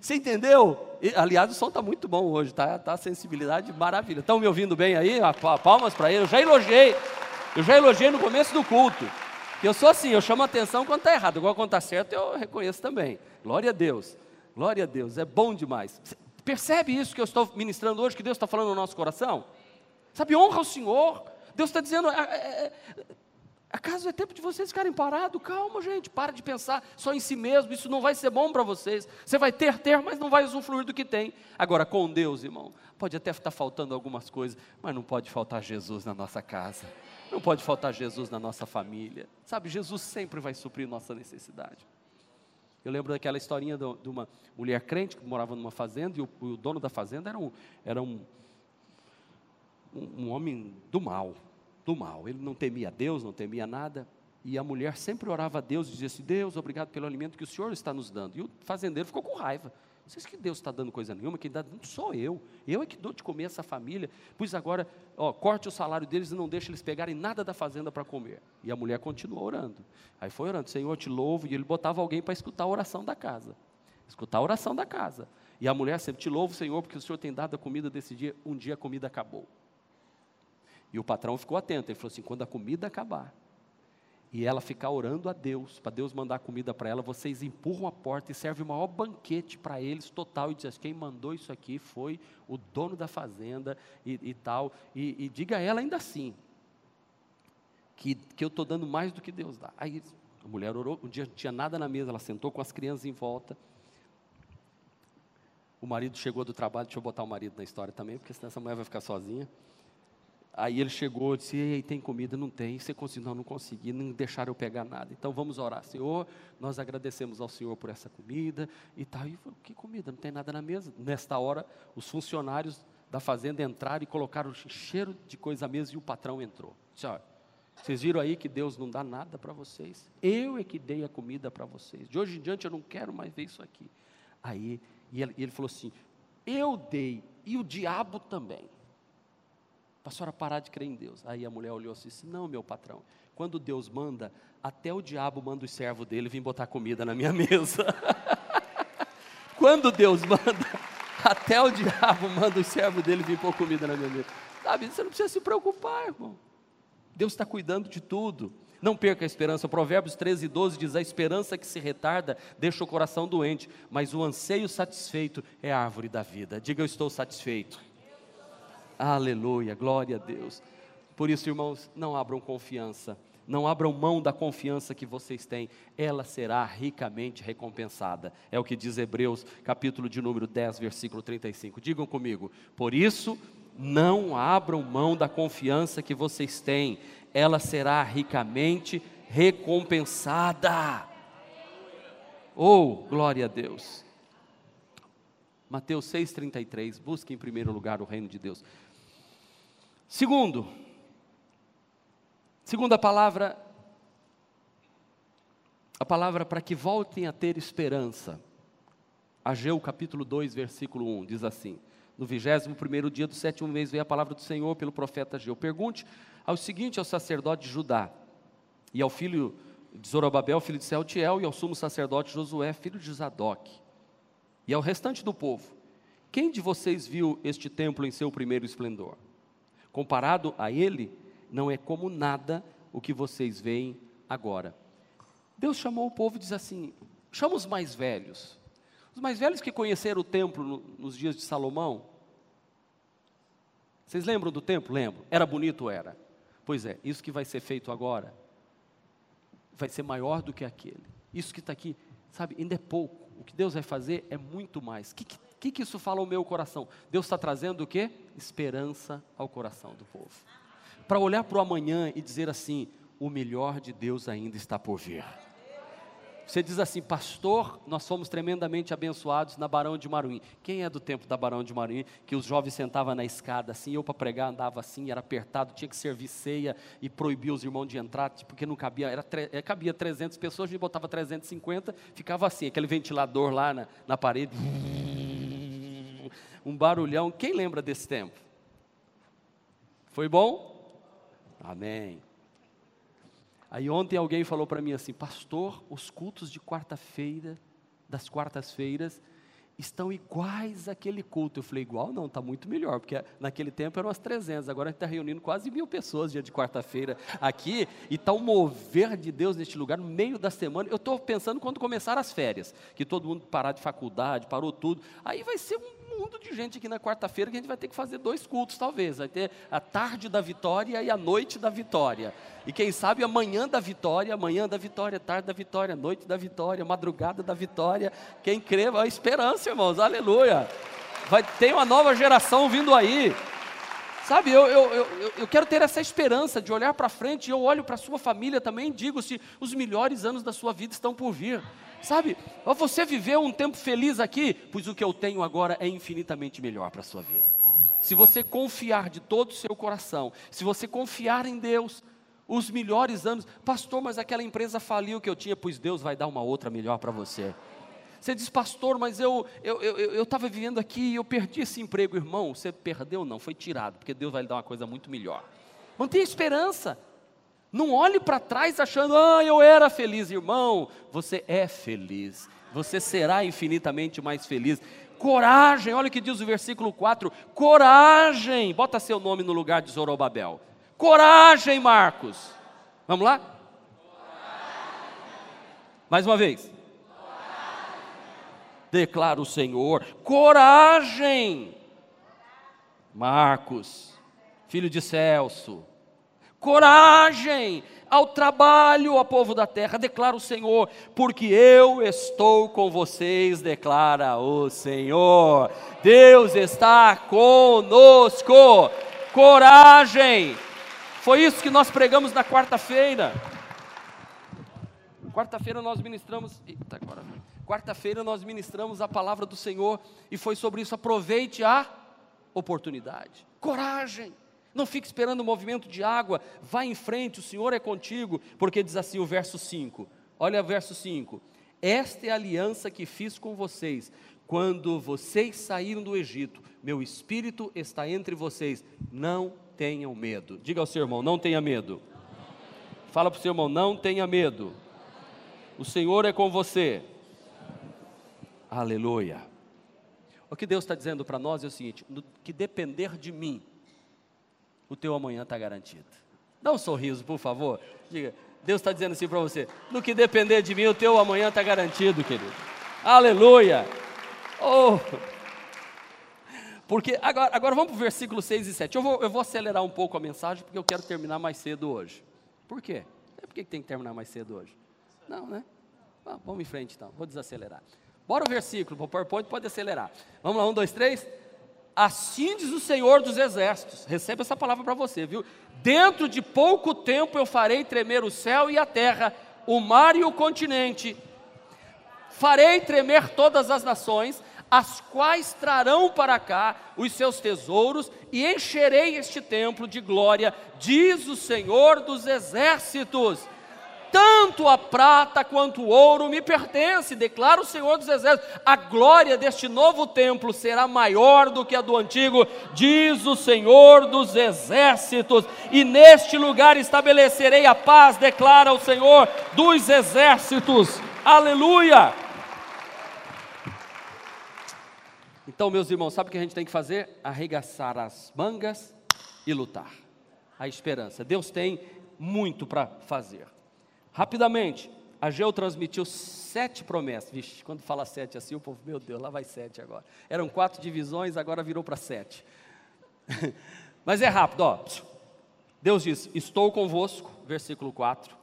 S2: Você entendeu? aliás, o som está muito bom hoje, tá? Tá sensibilidade maravilha. Estão me ouvindo bem aí? Palmas para ele. Eu já elogiei. Eu já elogiei no começo do culto. Eu sou assim, eu chamo atenção quando está errado. Agora quando está certo, eu reconheço também. Glória a Deus. Glória a Deus. É bom demais. Percebe isso que eu estou ministrando hoje, que Deus está falando no nosso coração? Sabe, honra o Senhor. Deus está dizendo, é, é, é Acaso é tempo de vocês ficarem parados? Calma, gente, para de pensar só em si mesmo, isso não vai ser bom para vocês. Você vai ter, ter, mas não vai usufruir do que tem. Agora, com Deus, irmão, pode até estar faltando algumas coisas, mas não pode faltar Jesus na nossa casa, não pode faltar Jesus na nossa família. Sabe, Jesus sempre vai suprir nossa necessidade. Eu lembro daquela historinha de uma mulher crente que morava numa fazenda e o, o dono da fazenda era um, era um, um, um homem do mal do mal. Ele não temia Deus, não temia nada. E a mulher sempre orava a Deus e dizia assim: Deus, obrigado pelo alimento que o Senhor está nos dando. E o fazendeiro ficou com raiva. Vocês que Deus está dando coisa nenhuma, quem dá não sou eu. Eu é que dou de comer essa família. Pois agora, ó, corte o salário deles e não deixe eles pegarem nada da fazenda para comer. E a mulher continuou orando. Aí foi orando, Senhor, te louvo. E ele botava alguém para escutar a oração da casa. Escutar a oração da casa. E a mulher sempre, te louvo, Senhor, porque o Senhor tem dado a comida desse dia. Um dia a comida acabou. E o patrão ficou atento, ele falou assim: quando a comida acabar, e ela ficar orando a Deus, para Deus mandar comida para ela, vocês empurram a porta e servem o maior banquete para eles, total, e dizem: assim, quem mandou isso aqui foi o dono da fazenda e, e tal. E, e, diga a ela ainda assim, que, que eu estou dando mais do que Deus dá. Aí a mulher orou, um dia não tinha nada na mesa, ela sentou com as crianças em volta. O marido chegou do trabalho, deixa eu botar o marido na história também, porque senão essa mulher vai ficar sozinha. Aí ele chegou e disse: Ei, tem comida? Não tem. Você conseguiu? Não, não consegui, não deixaram eu pegar nada. Então vamos orar. Senhor, nós agradecemos ao Senhor por essa comida e tal. E falou, que comida? Não tem nada na mesa. Nesta hora, os funcionários da fazenda entraram e colocaram cheiro de coisa à mesa e o patrão entrou. Disse, vocês viram aí que Deus não dá nada para vocês? Eu é que dei a comida para vocês. De hoje em diante eu não quero mais ver isso aqui. Aí, e ele, ele falou assim: Eu dei, e o diabo também para a senhora parar de crer em Deus. Aí a mulher olhou assim e disse: Não, meu patrão, quando Deus manda, até o diabo manda os servos dele vir botar comida na minha mesa. quando Deus manda, até o diabo manda os servos dele vir pôr comida na minha mesa. Sabe, você não precisa se preocupar, irmão. Deus está cuidando de tudo. Não perca a esperança. Provérbios 13, 12 diz: A esperança que se retarda deixa o coração doente, mas o anseio satisfeito é a árvore da vida. Diga, eu estou satisfeito. Aleluia, glória a Deus. Por isso, irmãos, não abram confiança Não abram mão da confiança que vocês têm, ela será ricamente recompensada. É o que diz Hebreus, capítulo de número 10, versículo 35. Digam comigo: Por isso, não abram mão da confiança que vocês têm, ela será ricamente recompensada. Oh, glória a Deus. Mateus 6,33, busque em primeiro lugar o reino de Deus. Segundo, segunda palavra, a palavra para que voltem a ter esperança. Ageu capítulo 2, versículo 1, diz assim: No vigésimo primeiro dia do sétimo mês veio a palavra do Senhor pelo profeta Ageu. Pergunte ao seguinte ao sacerdote de Judá e ao filho de Zorobabel, filho de Sealtiel, e ao sumo sacerdote Josué, filho de Zadok, e ao restante do povo: Quem de vocês viu este templo em seu primeiro esplendor? Comparado a ele, não é como nada o que vocês veem agora. Deus chamou o povo e diz assim: chama os mais velhos. Os mais velhos que conheceram o templo no, nos dias de Salomão. Vocês lembram do templo? Lembro. Era bonito, era. Pois é, isso que vai ser feito agora vai ser maior do que aquele. Isso que está aqui, sabe, ainda é pouco. O que Deus vai fazer é muito mais. O que, que, que isso fala ao meu coração? Deus está trazendo o quê? Esperança ao coração do povo. Para olhar para o amanhã e dizer assim: o melhor de Deus ainda está por vir. Você diz assim, pastor, nós fomos tremendamente abençoados na Barão de Maruim. Quem é do tempo da Barão de Maruim? Que os jovens sentavam na escada assim, eu para pregar andava assim, era apertado, tinha que servir ceia e proibia os irmãos de entrar, porque não cabia, era, é, cabia 300 pessoas, a gente botava 350, ficava assim, aquele ventilador lá na, na parede, um barulhão. Quem lembra desse tempo? Foi bom? Amém. Aí ontem alguém falou para mim assim, pastor, os cultos de quarta-feira, das quartas-feiras, estão iguais àquele culto. Eu falei, igual não, está muito melhor, porque naquele tempo eram as 300, agora a gente está reunindo quase mil pessoas dia de quarta-feira aqui, e está um mover de Deus neste lugar, no meio da semana. Eu estou pensando quando começar as férias, que todo mundo parar de faculdade, parou tudo, aí vai ser um mundo de gente aqui na quarta-feira que a gente vai ter que fazer dois cultos, talvez. Vai ter a tarde da vitória e a noite da vitória. E quem sabe amanhã da vitória, amanhã da vitória, tarde da vitória, noite da vitória, madrugada da vitória. Quem crê, a esperança, irmãos, aleluia. Vai ter uma nova geração vindo aí. Sabe, eu, eu, eu, eu quero ter essa esperança de olhar para frente, eu olho para a sua família também e digo se os melhores anos da sua vida estão por vir. Sabe, você viveu um tempo feliz aqui, pois o que eu tenho agora é infinitamente melhor para a sua vida. Se você confiar de todo o seu coração, se você confiar em Deus, os melhores anos, pastor, mas aquela empresa faliu que eu tinha, pois Deus vai dar uma outra melhor para você. Você diz, pastor, mas eu estava eu, eu, eu vivendo aqui e eu perdi esse emprego, irmão. Você perdeu? Não, foi tirado, porque Deus vai lhe dar uma coisa muito melhor. Mantenha esperança. Não olhe para trás achando, ah, eu era feliz, irmão. Você é feliz. Você será infinitamente mais feliz. Coragem, olha o que diz o versículo 4: coragem. Bota seu nome no lugar de Zorobabel. Coragem, Marcos. Vamos lá? Mais uma vez. Declara o Senhor. Coragem. Marcos, filho de Celso coragem ao trabalho, ó povo da terra, declara o Senhor, porque eu estou com vocês, declara o Senhor. Deus está conosco. Coragem. Foi isso que nós pregamos na quarta-feira. Quarta-feira nós ministramos. Eita, agora. Quarta-feira nós ministramos a palavra do Senhor e foi sobre isso. Aproveite a oportunidade. Coragem. Não fique esperando o movimento de água, vá em frente, o Senhor é contigo, porque diz assim o verso 5. Olha o verso 5. Esta é a aliança que fiz com vocês, quando vocês saíram do Egito. Meu espírito está entre vocês. Não tenham medo. Diga ao seu irmão, não tenha medo. Fala para o seu irmão, não tenha medo. O Senhor é com você. Aleluia. O que Deus está dizendo para nós é o seguinte: no que depender de mim, o teu amanhã está garantido. Dá um sorriso, por favor. Diga, Deus está dizendo assim para você: no que depender de mim, o teu amanhã está garantido, querido. Aleluia! Oh! Porque agora, agora vamos para o versículo 6 e 7. Eu vou, eu vou acelerar um pouco a mensagem porque eu quero terminar mais cedo hoje. Por quê? Por que tem que terminar mais cedo hoje? Não, né? vamos em frente então, vou desacelerar. Bora o versículo, o PowerPoint pode acelerar. Vamos lá, um, dois, três. Assim diz o Senhor dos Exércitos. Receba essa palavra para você, viu? Dentro de pouco tempo eu farei tremer o céu e a terra, o mar e o continente. Farei tremer todas as nações, as quais trarão para cá os seus tesouros, e encherei este templo de glória, diz o Senhor dos Exércitos tanto a prata quanto o ouro me pertence, declara o Senhor dos Exércitos. A glória deste novo templo será maior do que a do antigo, diz o Senhor dos Exércitos. E neste lugar estabelecerei a paz, declara o Senhor dos Exércitos. Aleluia! Então, meus irmãos, sabe o que a gente tem que fazer? Arregaçar as mangas e lutar. A esperança. Deus tem muito para fazer. Rapidamente, Ageu transmitiu sete promessas. Vixe, quando fala sete assim, o povo, meu Deus, lá vai sete agora. Eram quatro divisões, agora virou para sete. Mas é rápido, ó. Deus diz: Estou convosco, versículo 4.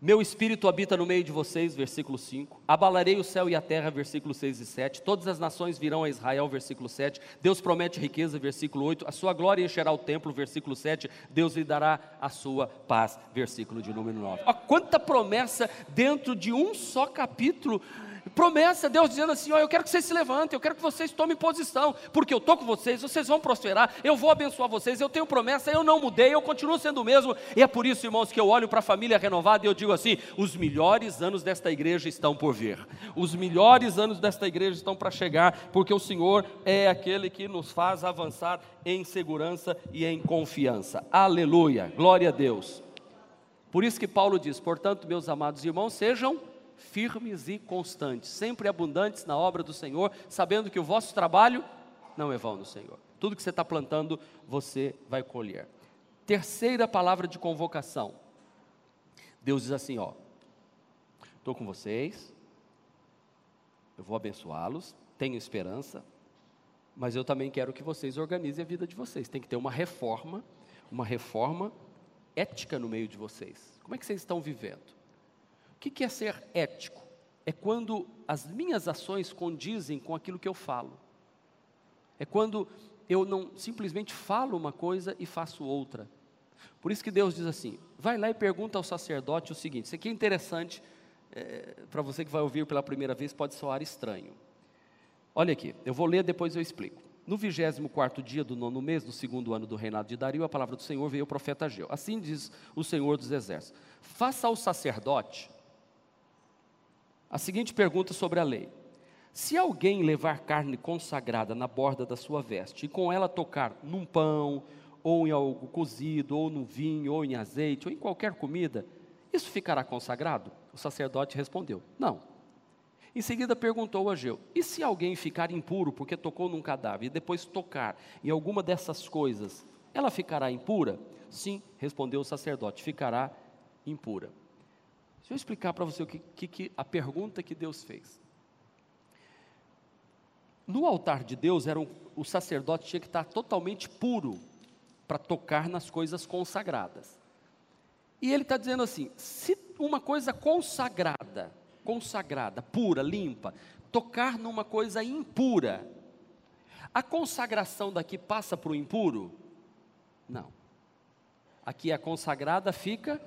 S2: Meu espírito habita no meio de vocês, versículo 5. Abalarei o céu e a terra, versículo 6 e 7. Todas as nações virão a Israel, versículo 7. Deus promete riqueza, versículo 8. A sua glória encherá o templo, versículo 7. Deus lhe dará a sua paz, versículo de número 9. Ó, quanta promessa dentro de um só capítulo promessa, Deus dizendo assim: ó, eu quero que vocês se levantem, eu quero que vocês tomem posição, porque eu estou com vocês, vocês vão prosperar, eu vou abençoar vocês, eu tenho promessa, eu não mudei, eu continuo sendo o mesmo, e é por isso, irmãos, que eu olho para a família renovada e eu digo assim: os melhores anos desta igreja estão por vir, os melhores anos desta igreja estão para chegar, porque o Senhor é aquele que nos faz avançar em segurança e em confiança. Aleluia, glória a Deus. Por isso que Paulo diz: portanto, meus amados irmãos, sejam firmes e constantes, sempre abundantes na obra do Senhor, sabendo que o vosso trabalho não é vão no Senhor. Tudo que você está plantando, você vai colher. Terceira palavra de convocação. Deus diz assim: ó, estou com vocês, eu vou abençoá-los, tenho esperança, mas eu também quero que vocês organizem a vida de vocês. Tem que ter uma reforma, uma reforma ética no meio de vocês. Como é que vocês estão vivendo? O que é ser ético? É quando as minhas ações condizem com aquilo que eu falo. É quando eu não simplesmente falo uma coisa e faço outra. Por isso que Deus diz assim: vai lá e pergunta ao sacerdote o seguinte. Isso aqui é interessante, é, para você que vai ouvir pela primeira vez, pode soar estranho. Olha aqui, eu vou ler, depois eu explico. No 24 dia do nono mês, do segundo ano do reinado de Dario, a palavra do Senhor veio ao profeta Ageu. Assim diz o Senhor dos Exércitos: Faça ao sacerdote a seguinte pergunta sobre a lei: Se alguém levar carne consagrada na borda da sua veste e com ela tocar num pão, ou em algo cozido, ou no vinho, ou em azeite, ou em qualquer comida, isso ficará consagrado? O sacerdote respondeu: Não. Em seguida perguntou a Ageu: E se alguém ficar impuro porque tocou num cadáver e depois tocar em alguma dessas coisas, ela ficará impura? Sim, respondeu o sacerdote: ficará impura. Deixa eu explicar para você o que, que, que, a pergunta que Deus fez. No altar de Deus, era um, o sacerdote tinha que estar totalmente puro para tocar nas coisas consagradas. E ele está dizendo assim: se uma coisa consagrada, consagrada, pura, limpa, tocar numa coisa impura, a consagração daqui passa para o impuro? Não. Aqui a consagrada fica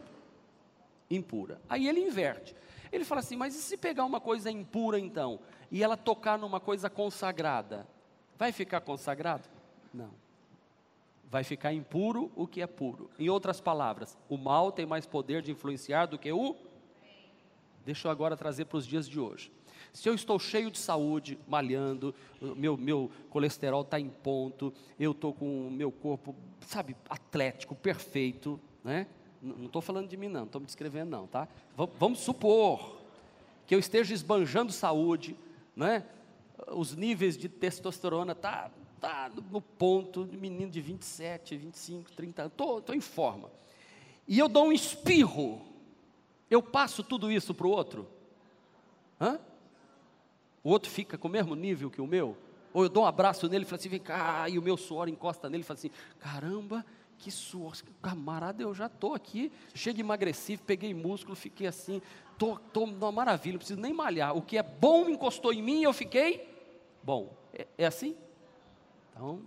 S2: impura. Aí ele inverte. Ele fala assim: mas e se pegar uma coisa impura então, e ela tocar numa coisa consagrada, vai ficar consagrado? Não. Vai ficar impuro o que é puro. Em outras palavras, o mal tem mais poder de influenciar do que o. Deixa eu agora trazer para os dias de hoje. Se eu estou cheio de saúde, malhando, meu, meu colesterol está em ponto, eu estou com o meu corpo, sabe, atlético, perfeito, né? Não estou falando de mim, não, estou me descrevendo, não, tá? Vamos, supor que eu esteja esbanjando saúde, né? Os níveis de testosterona tá, tá no ponto menino de 27, 25, 30 anos, estou em forma. E eu dou um espirro, eu passo tudo isso para o outro? Hã? O outro fica com o mesmo nível que o meu? Ou eu dou um abraço nele e falo assim, vem cá, e o meu suor encosta nele e fala assim, caramba, que suor, camarada, eu já estou aqui, chego emagreci, peguei músculo, fiquei assim, estou tô, tô uma maravilha, não preciso nem malhar. O que é bom encostou em mim e eu fiquei bom. É, é assim? Então,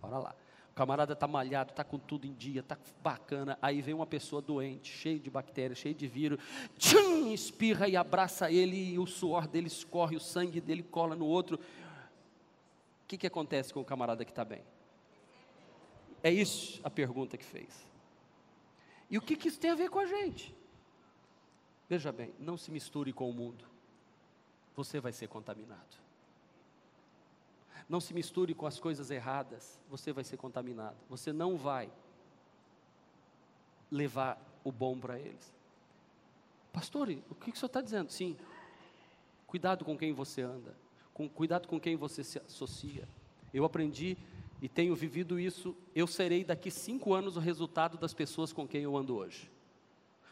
S2: bora lá. O camarada está malhado, está com tudo em dia, está bacana. Aí vem uma pessoa doente, cheia de bactérias, cheia de vírus, tchum, espirra e abraça ele, e o suor dele escorre, o sangue dele cola no outro. O que, que acontece com o camarada que está bem? É isso a pergunta que fez. E o que, que isso tem a ver com a gente? Veja bem, não se misture com o mundo. Você vai ser contaminado. Não se misture com as coisas erradas. Você vai ser contaminado. Você não vai levar o bom para eles. Pastor, o que, que o senhor está dizendo? Sim. Cuidado com quem você anda. Com, cuidado com quem você se associa. Eu aprendi e tenho vivido isso, eu serei daqui cinco anos o resultado das pessoas com quem eu ando hoje.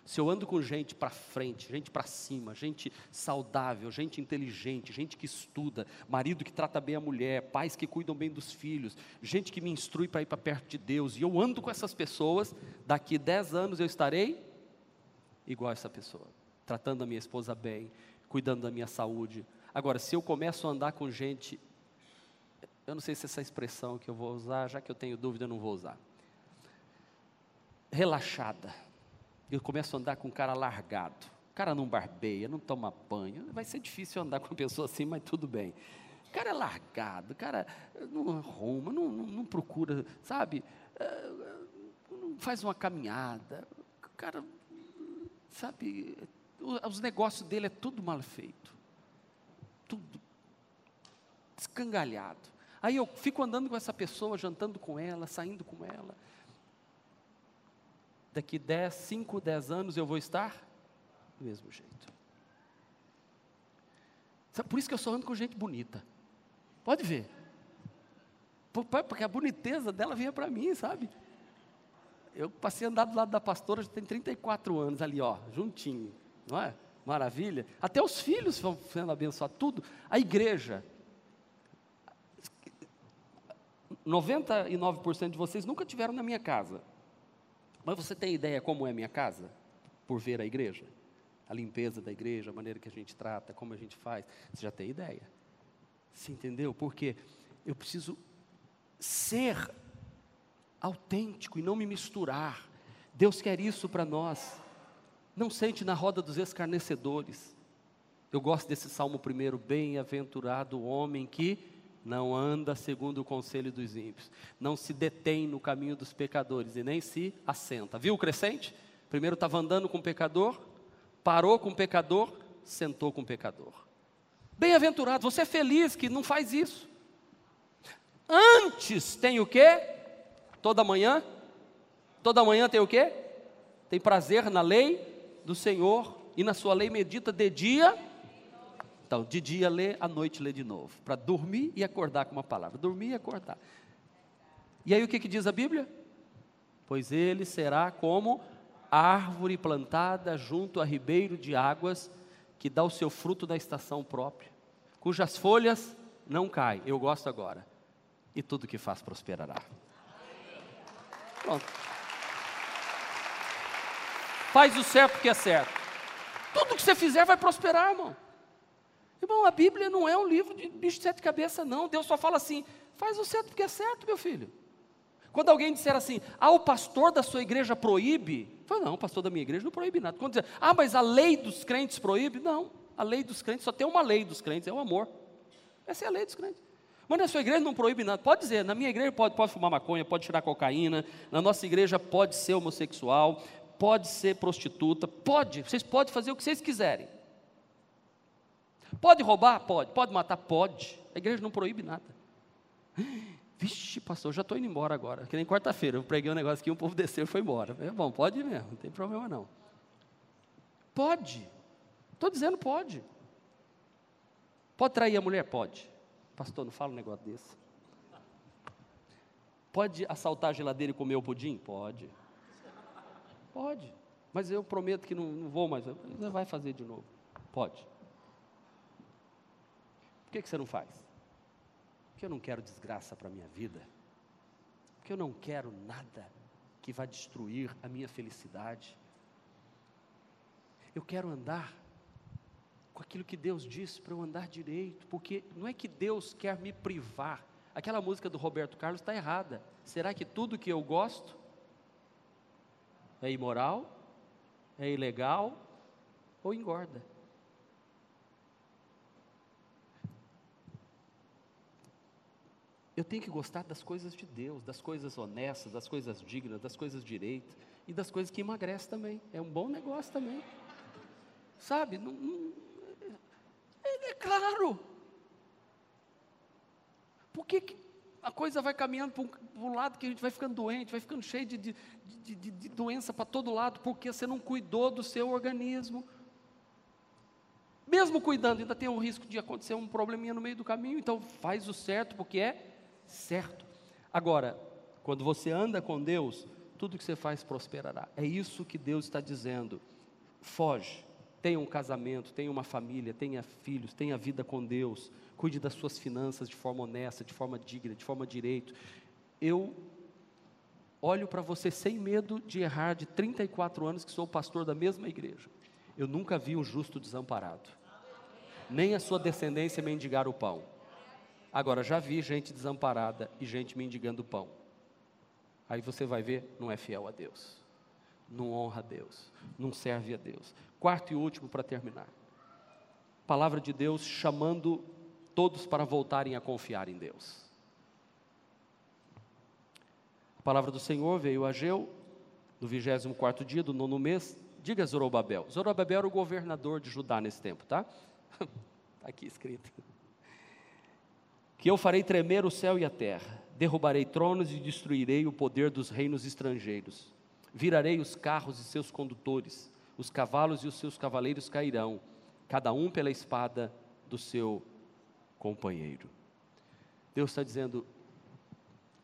S2: Se eu ando com gente para frente, gente para cima, gente saudável, gente inteligente, gente que estuda, marido que trata bem a mulher, pais que cuidam bem dos filhos, gente que me instrui para ir para perto de Deus, e eu ando com essas pessoas, daqui dez anos eu estarei igual a essa pessoa, tratando a minha esposa bem, cuidando da minha saúde. Agora, se eu começo a andar com gente eu não sei se essa expressão que eu vou usar, já que eu tenho dúvida, eu não vou usar. Relaxada. Eu começo a andar com um cara largado. O cara não barbeia, não toma banho. Vai ser difícil andar com uma pessoa assim, mas tudo bem. O cara é largado, o cara não arruma, não, não, não procura, sabe? Eh, não faz uma caminhada. O cara, sabe? Os negócios dele é tudo mal feito. Tudo escangalhado. Aí eu fico andando com essa pessoa, jantando com ela, saindo com ela. Daqui 10, 5, 10 anos eu vou estar do mesmo jeito. Por isso que eu só ando com gente bonita. Pode ver. Porque a boniteza dela vinha para mim, sabe? Eu passei a andar do lado da pastora, já tem 34 anos ali, ó, juntinho, não é? Maravilha. Até os filhos vão sendo abençoados, tudo. A igreja, 99% de vocês nunca tiveram na minha casa. Mas você tem ideia como é minha casa? Por ver a igreja? A limpeza da igreja, a maneira que a gente trata, como a gente faz. Você já tem ideia? Você entendeu? Porque eu preciso ser autêntico e não me misturar. Deus quer isso para nós. Não sente na roda dos escarnecedores. Eu gosto desse salmo primeiro, bem-aventurado o homem que não anda segundo o conselho dos ímpios, não se detém no caminho dos pecadores e nem se assenta. Viu o crescente? Primeiro estava andando com o pecador, parou com o pecador, sentou com o pecador. Bem-aventurado, você é feliz que não faz isso. Antes tem o quê? Toda manhã? Toda manhã tem o quê? Tem prazer na lei do Senhor e na sua lei medita de dia então, de dia lê, à noite lê de novo, para dormir e acordar com uma palavra. Dormir e acordar. E aí o que, que diz a Bíblia? Pois ele será como árvore plantada junto a ribeiro de águas, que dá o seu fruto da estação própria, cujas folhas não caem. Eu gosto agora. E tudo que faz prosperará. Pronto. Faz o certo porque é certo. Tudo que você fizer vai prosperar, irmão. Irmão, a Bíblia não é um livro de bicho de sete cabeças, não. Deus só fala assim: faz o certo porque é certo, meu filho. Quando alguém disser assim, ah, o pastor da sua igreja proíbe, fala, não, o pastor da minha igreja não proíbe nada. Quando dizer, ah, mas a lei dos crentes proíbe, não, a lei dos crentes só tem uma lei dos crentes, é o amor. Essa é a lei dos crentes. Mas na sua igreja não proíbe nada. Pode dizer, na minha igreja pode, pode fumar maconha, pode tirar cocaína, na nossa igreja pode ser homossexual, pode ser prostituta, pode, vocês podem fazer o que vocês quiserem. Pode roubar? Pode. Pode matar? Pode. A igreja não proíbe nada. Vixe, pastor, já estou indo embora agora. Que nem quarta-feira, eu preguei um negócio aqui, um povo desceu e foi embora. É bom, pode mesmo, não tem problema não. Pode. Estou dizendo pode. Pode trair a mulher? Pode. Pastor, não fala um negócio desse. Pode assaltar a geladeira e comer o pudim? Pode. Pode. Mas eu prometo que não, não vou mais. Você vai fazer de novo. Pode que, que você não faz? Porque eu não quero desgraça para a minha vida. Porque eu não quero nada que vai destruir a minha felicidade. Eu quero andar com aquilo que Deus disse para eu andar direito, porque não é que Deus quer me privar. Aquela música do Roberto Carlos está errada. Será que tudo que eu gosto é imoral, é ilegal ou engorda? Eu tenho que gostar das coisas de Deus, das coisas honestas, das coisas dignas, das coisas direitas e das coisas que emagrecem também. É um bom negócio também. Sabe? Não, não, é, é, claro. Por que, que a coisa vai caminhando para um, lado que a gente vai ficando doente, vai ficando cheio de, de, de, de doença para todo lado, porque você não cuidou do seu organismo. Mesmo cuidando, ainda tem o risco de acontecer um probleminha no meio do caminho, então faz o certo, porque é certo. Agora, quando você anda com Deus, tudo que você faz prosperará. É isso que Deus está dizendo. Foge, tenha um casamento, tenha uma família, tenha filhos, tenha vida com Deus, cuide das suas finanças de forma honesta, de forma digna, de forma direito. Eu olho para você sem medo de errar, de 34 anos que sou pastor da mesma igreja. Eu nunca vi um justo desamparado, nem a sua descendência mendigar o pão. Agora, já vi gente desamparada e gente mendigando pão. Aí você vai ver, não é fiel a Deus, não honra a Deus, não serve a Deus. Quarto e último para terminar. Palavra de Deus chamando todos para voltarem a confiar em Deus. A palavra do Senhor veio a Ageu, no 24 dia do nono mês. Diga Zorobabel. Zorobabel era o governador de Judá nesse tempo, tá? Está aqui escrito que eu farei tremer o céu e a terra, derrubarei tronos e destruirei o poder dos reinos estrangeiros. Virarei os carros e seus condutores, os cavalos e os seus cavaleiros cairão, cada um pela espada do seu companheiro. Deus está dizendo: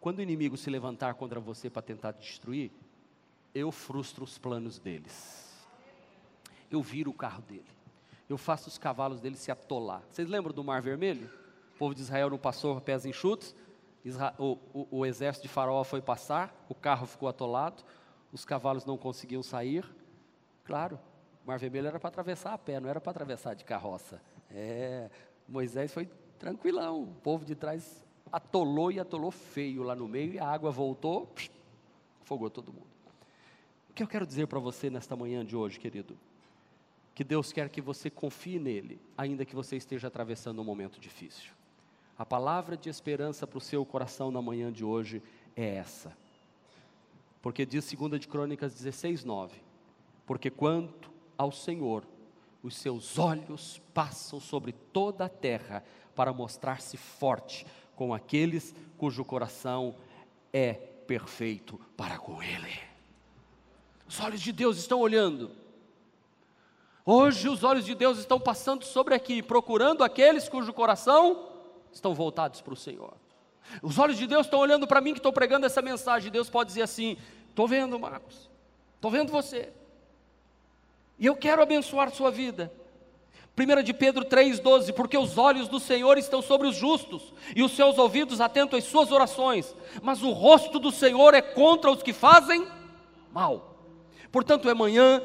S2: quando o inimigo se levantar contra você para tentar destruir, eu frustro os planos deles. Eu viro o carro dele. Eu faço os cavalos dele se atolar. Vocês lembram do Mar Vermelho? Povo de Israel não passou pés enxutos, o, o, o exército de Faraó foi passar, o carro ficou atolado, os cavalos não conseguiam sair. Claro, o Mar Vermelho era para atravessar a pé, não era para atravessar de carroça. É, Moisés foi tranquilão, o povo de trás atolou e atolou feio lá no meio, e a água voltou, psh, afogou todo mundo. O que eu quero dizer para você nesta manhã de hoje, querido? Que Deus quer que você confie nele, ainda que você esteja atravessando um momento difícil. A palavra de esperança para o seu coração na manhã de hoje é essa. Porque diz 2 de Crônicas 16, 9: Porque quanto ao Senhor, os seus olhos passam sobre toda a terra para mostrar-se forte com aqueles cujo coração é perfeito para com Ele. Os olhos de Deus estão olhando. Hoje os olhos de Deus estão passando sobre aqui, procurando aqueles cujo coração estão voltados para o Senhor. Os olhos de Deus estão olhando para mim que estou pregando essa mensagem. Deus pode dizer assim: estou vendo, Marcos, estou vendo você. E eu quero abençoar sua vida. 1 de Pedro 3,12, porque os olhos do Senhor estão sobre os justos, e os seus ouvidos atentos às suas orações, mas o rosto do Senhor é contra os que fazem mal. Portanto, é manhã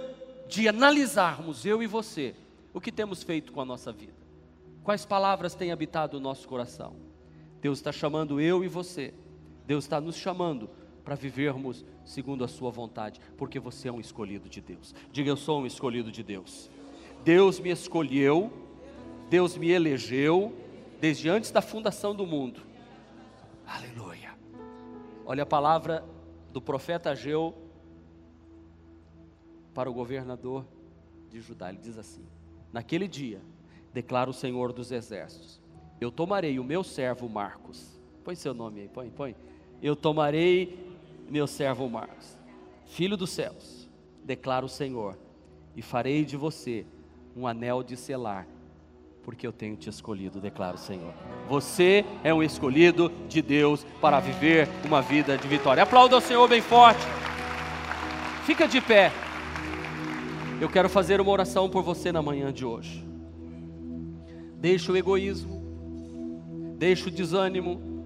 S2: de analisarmos, eu e você, o que temos feito com a nossa vida. Quais palavras têm habitado o nosso coração? Deus está chamando eu e você. Deus está nos chamando para vivermos segundo a Sua vontade, porque você é um escolhido de Deus. Diga, eu sou um escolhido de Deus. Deus me escolheu, Deus me elegeu desde antes da fundação do mundo. Aleluia. Olha a palavra do profeta Ageu para o governador de Judá. Ele diz assim: Naquele dia declara o Senhor dos Exércitos: Eu tomarei o meu servo Marcos. Põe seu nome aí, põe, põe. Eu tomarei meu servo Marcos, filho dos céus, declara o Senhor, e farei de você um anel de selar, porque eu tenho te escolhido, declara o Senhor. Você é um escolhido de Deus para viver uma vida de vitória. Aplauda o Senhor bem forte. Fica de pé. Eu quero fazer uma oração por você na manhã de hoje. Deixa o egoísmo, deixa o desânimo,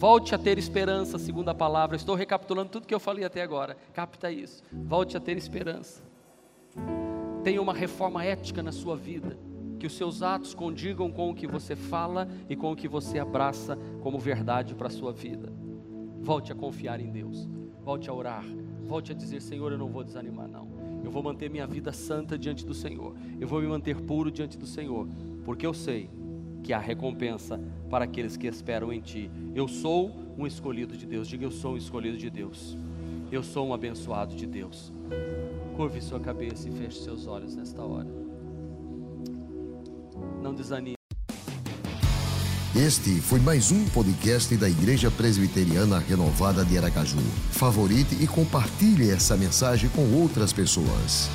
S2: Volte a ter esperança, segundo a palavra. Estou recapitulando tudo que eu falei até agora. Capta isso. Volte a ter esperança. Tenha uma reforma ética na sua vida. Que os seus atos condigam com o que você fala e com o que você abraça como verdade para a sua vida. Volte a confiar em Deus. Volte a orar. Volte a dizer: Senhor, eu não vou desanimar, não. Eu vou manter minha vida santa diante do Senhor. Eu vou me manter puro diante do Senhor. Porque eu sei que há recompensa para aqueles que esperam em Ti. Eu sou um escolhido de Deus. Diga: Eu sou um escolhido de Deus. Eu sou um abençoado de Deus. Curve sua cabeça e feche seus olhos nesta hora. Não desanime.
S1: Este foi mais um podcast da Igreja Presbiteriana Renovada de Aracaju. Favorite e compartilhe essa mensagem com outras pessoas.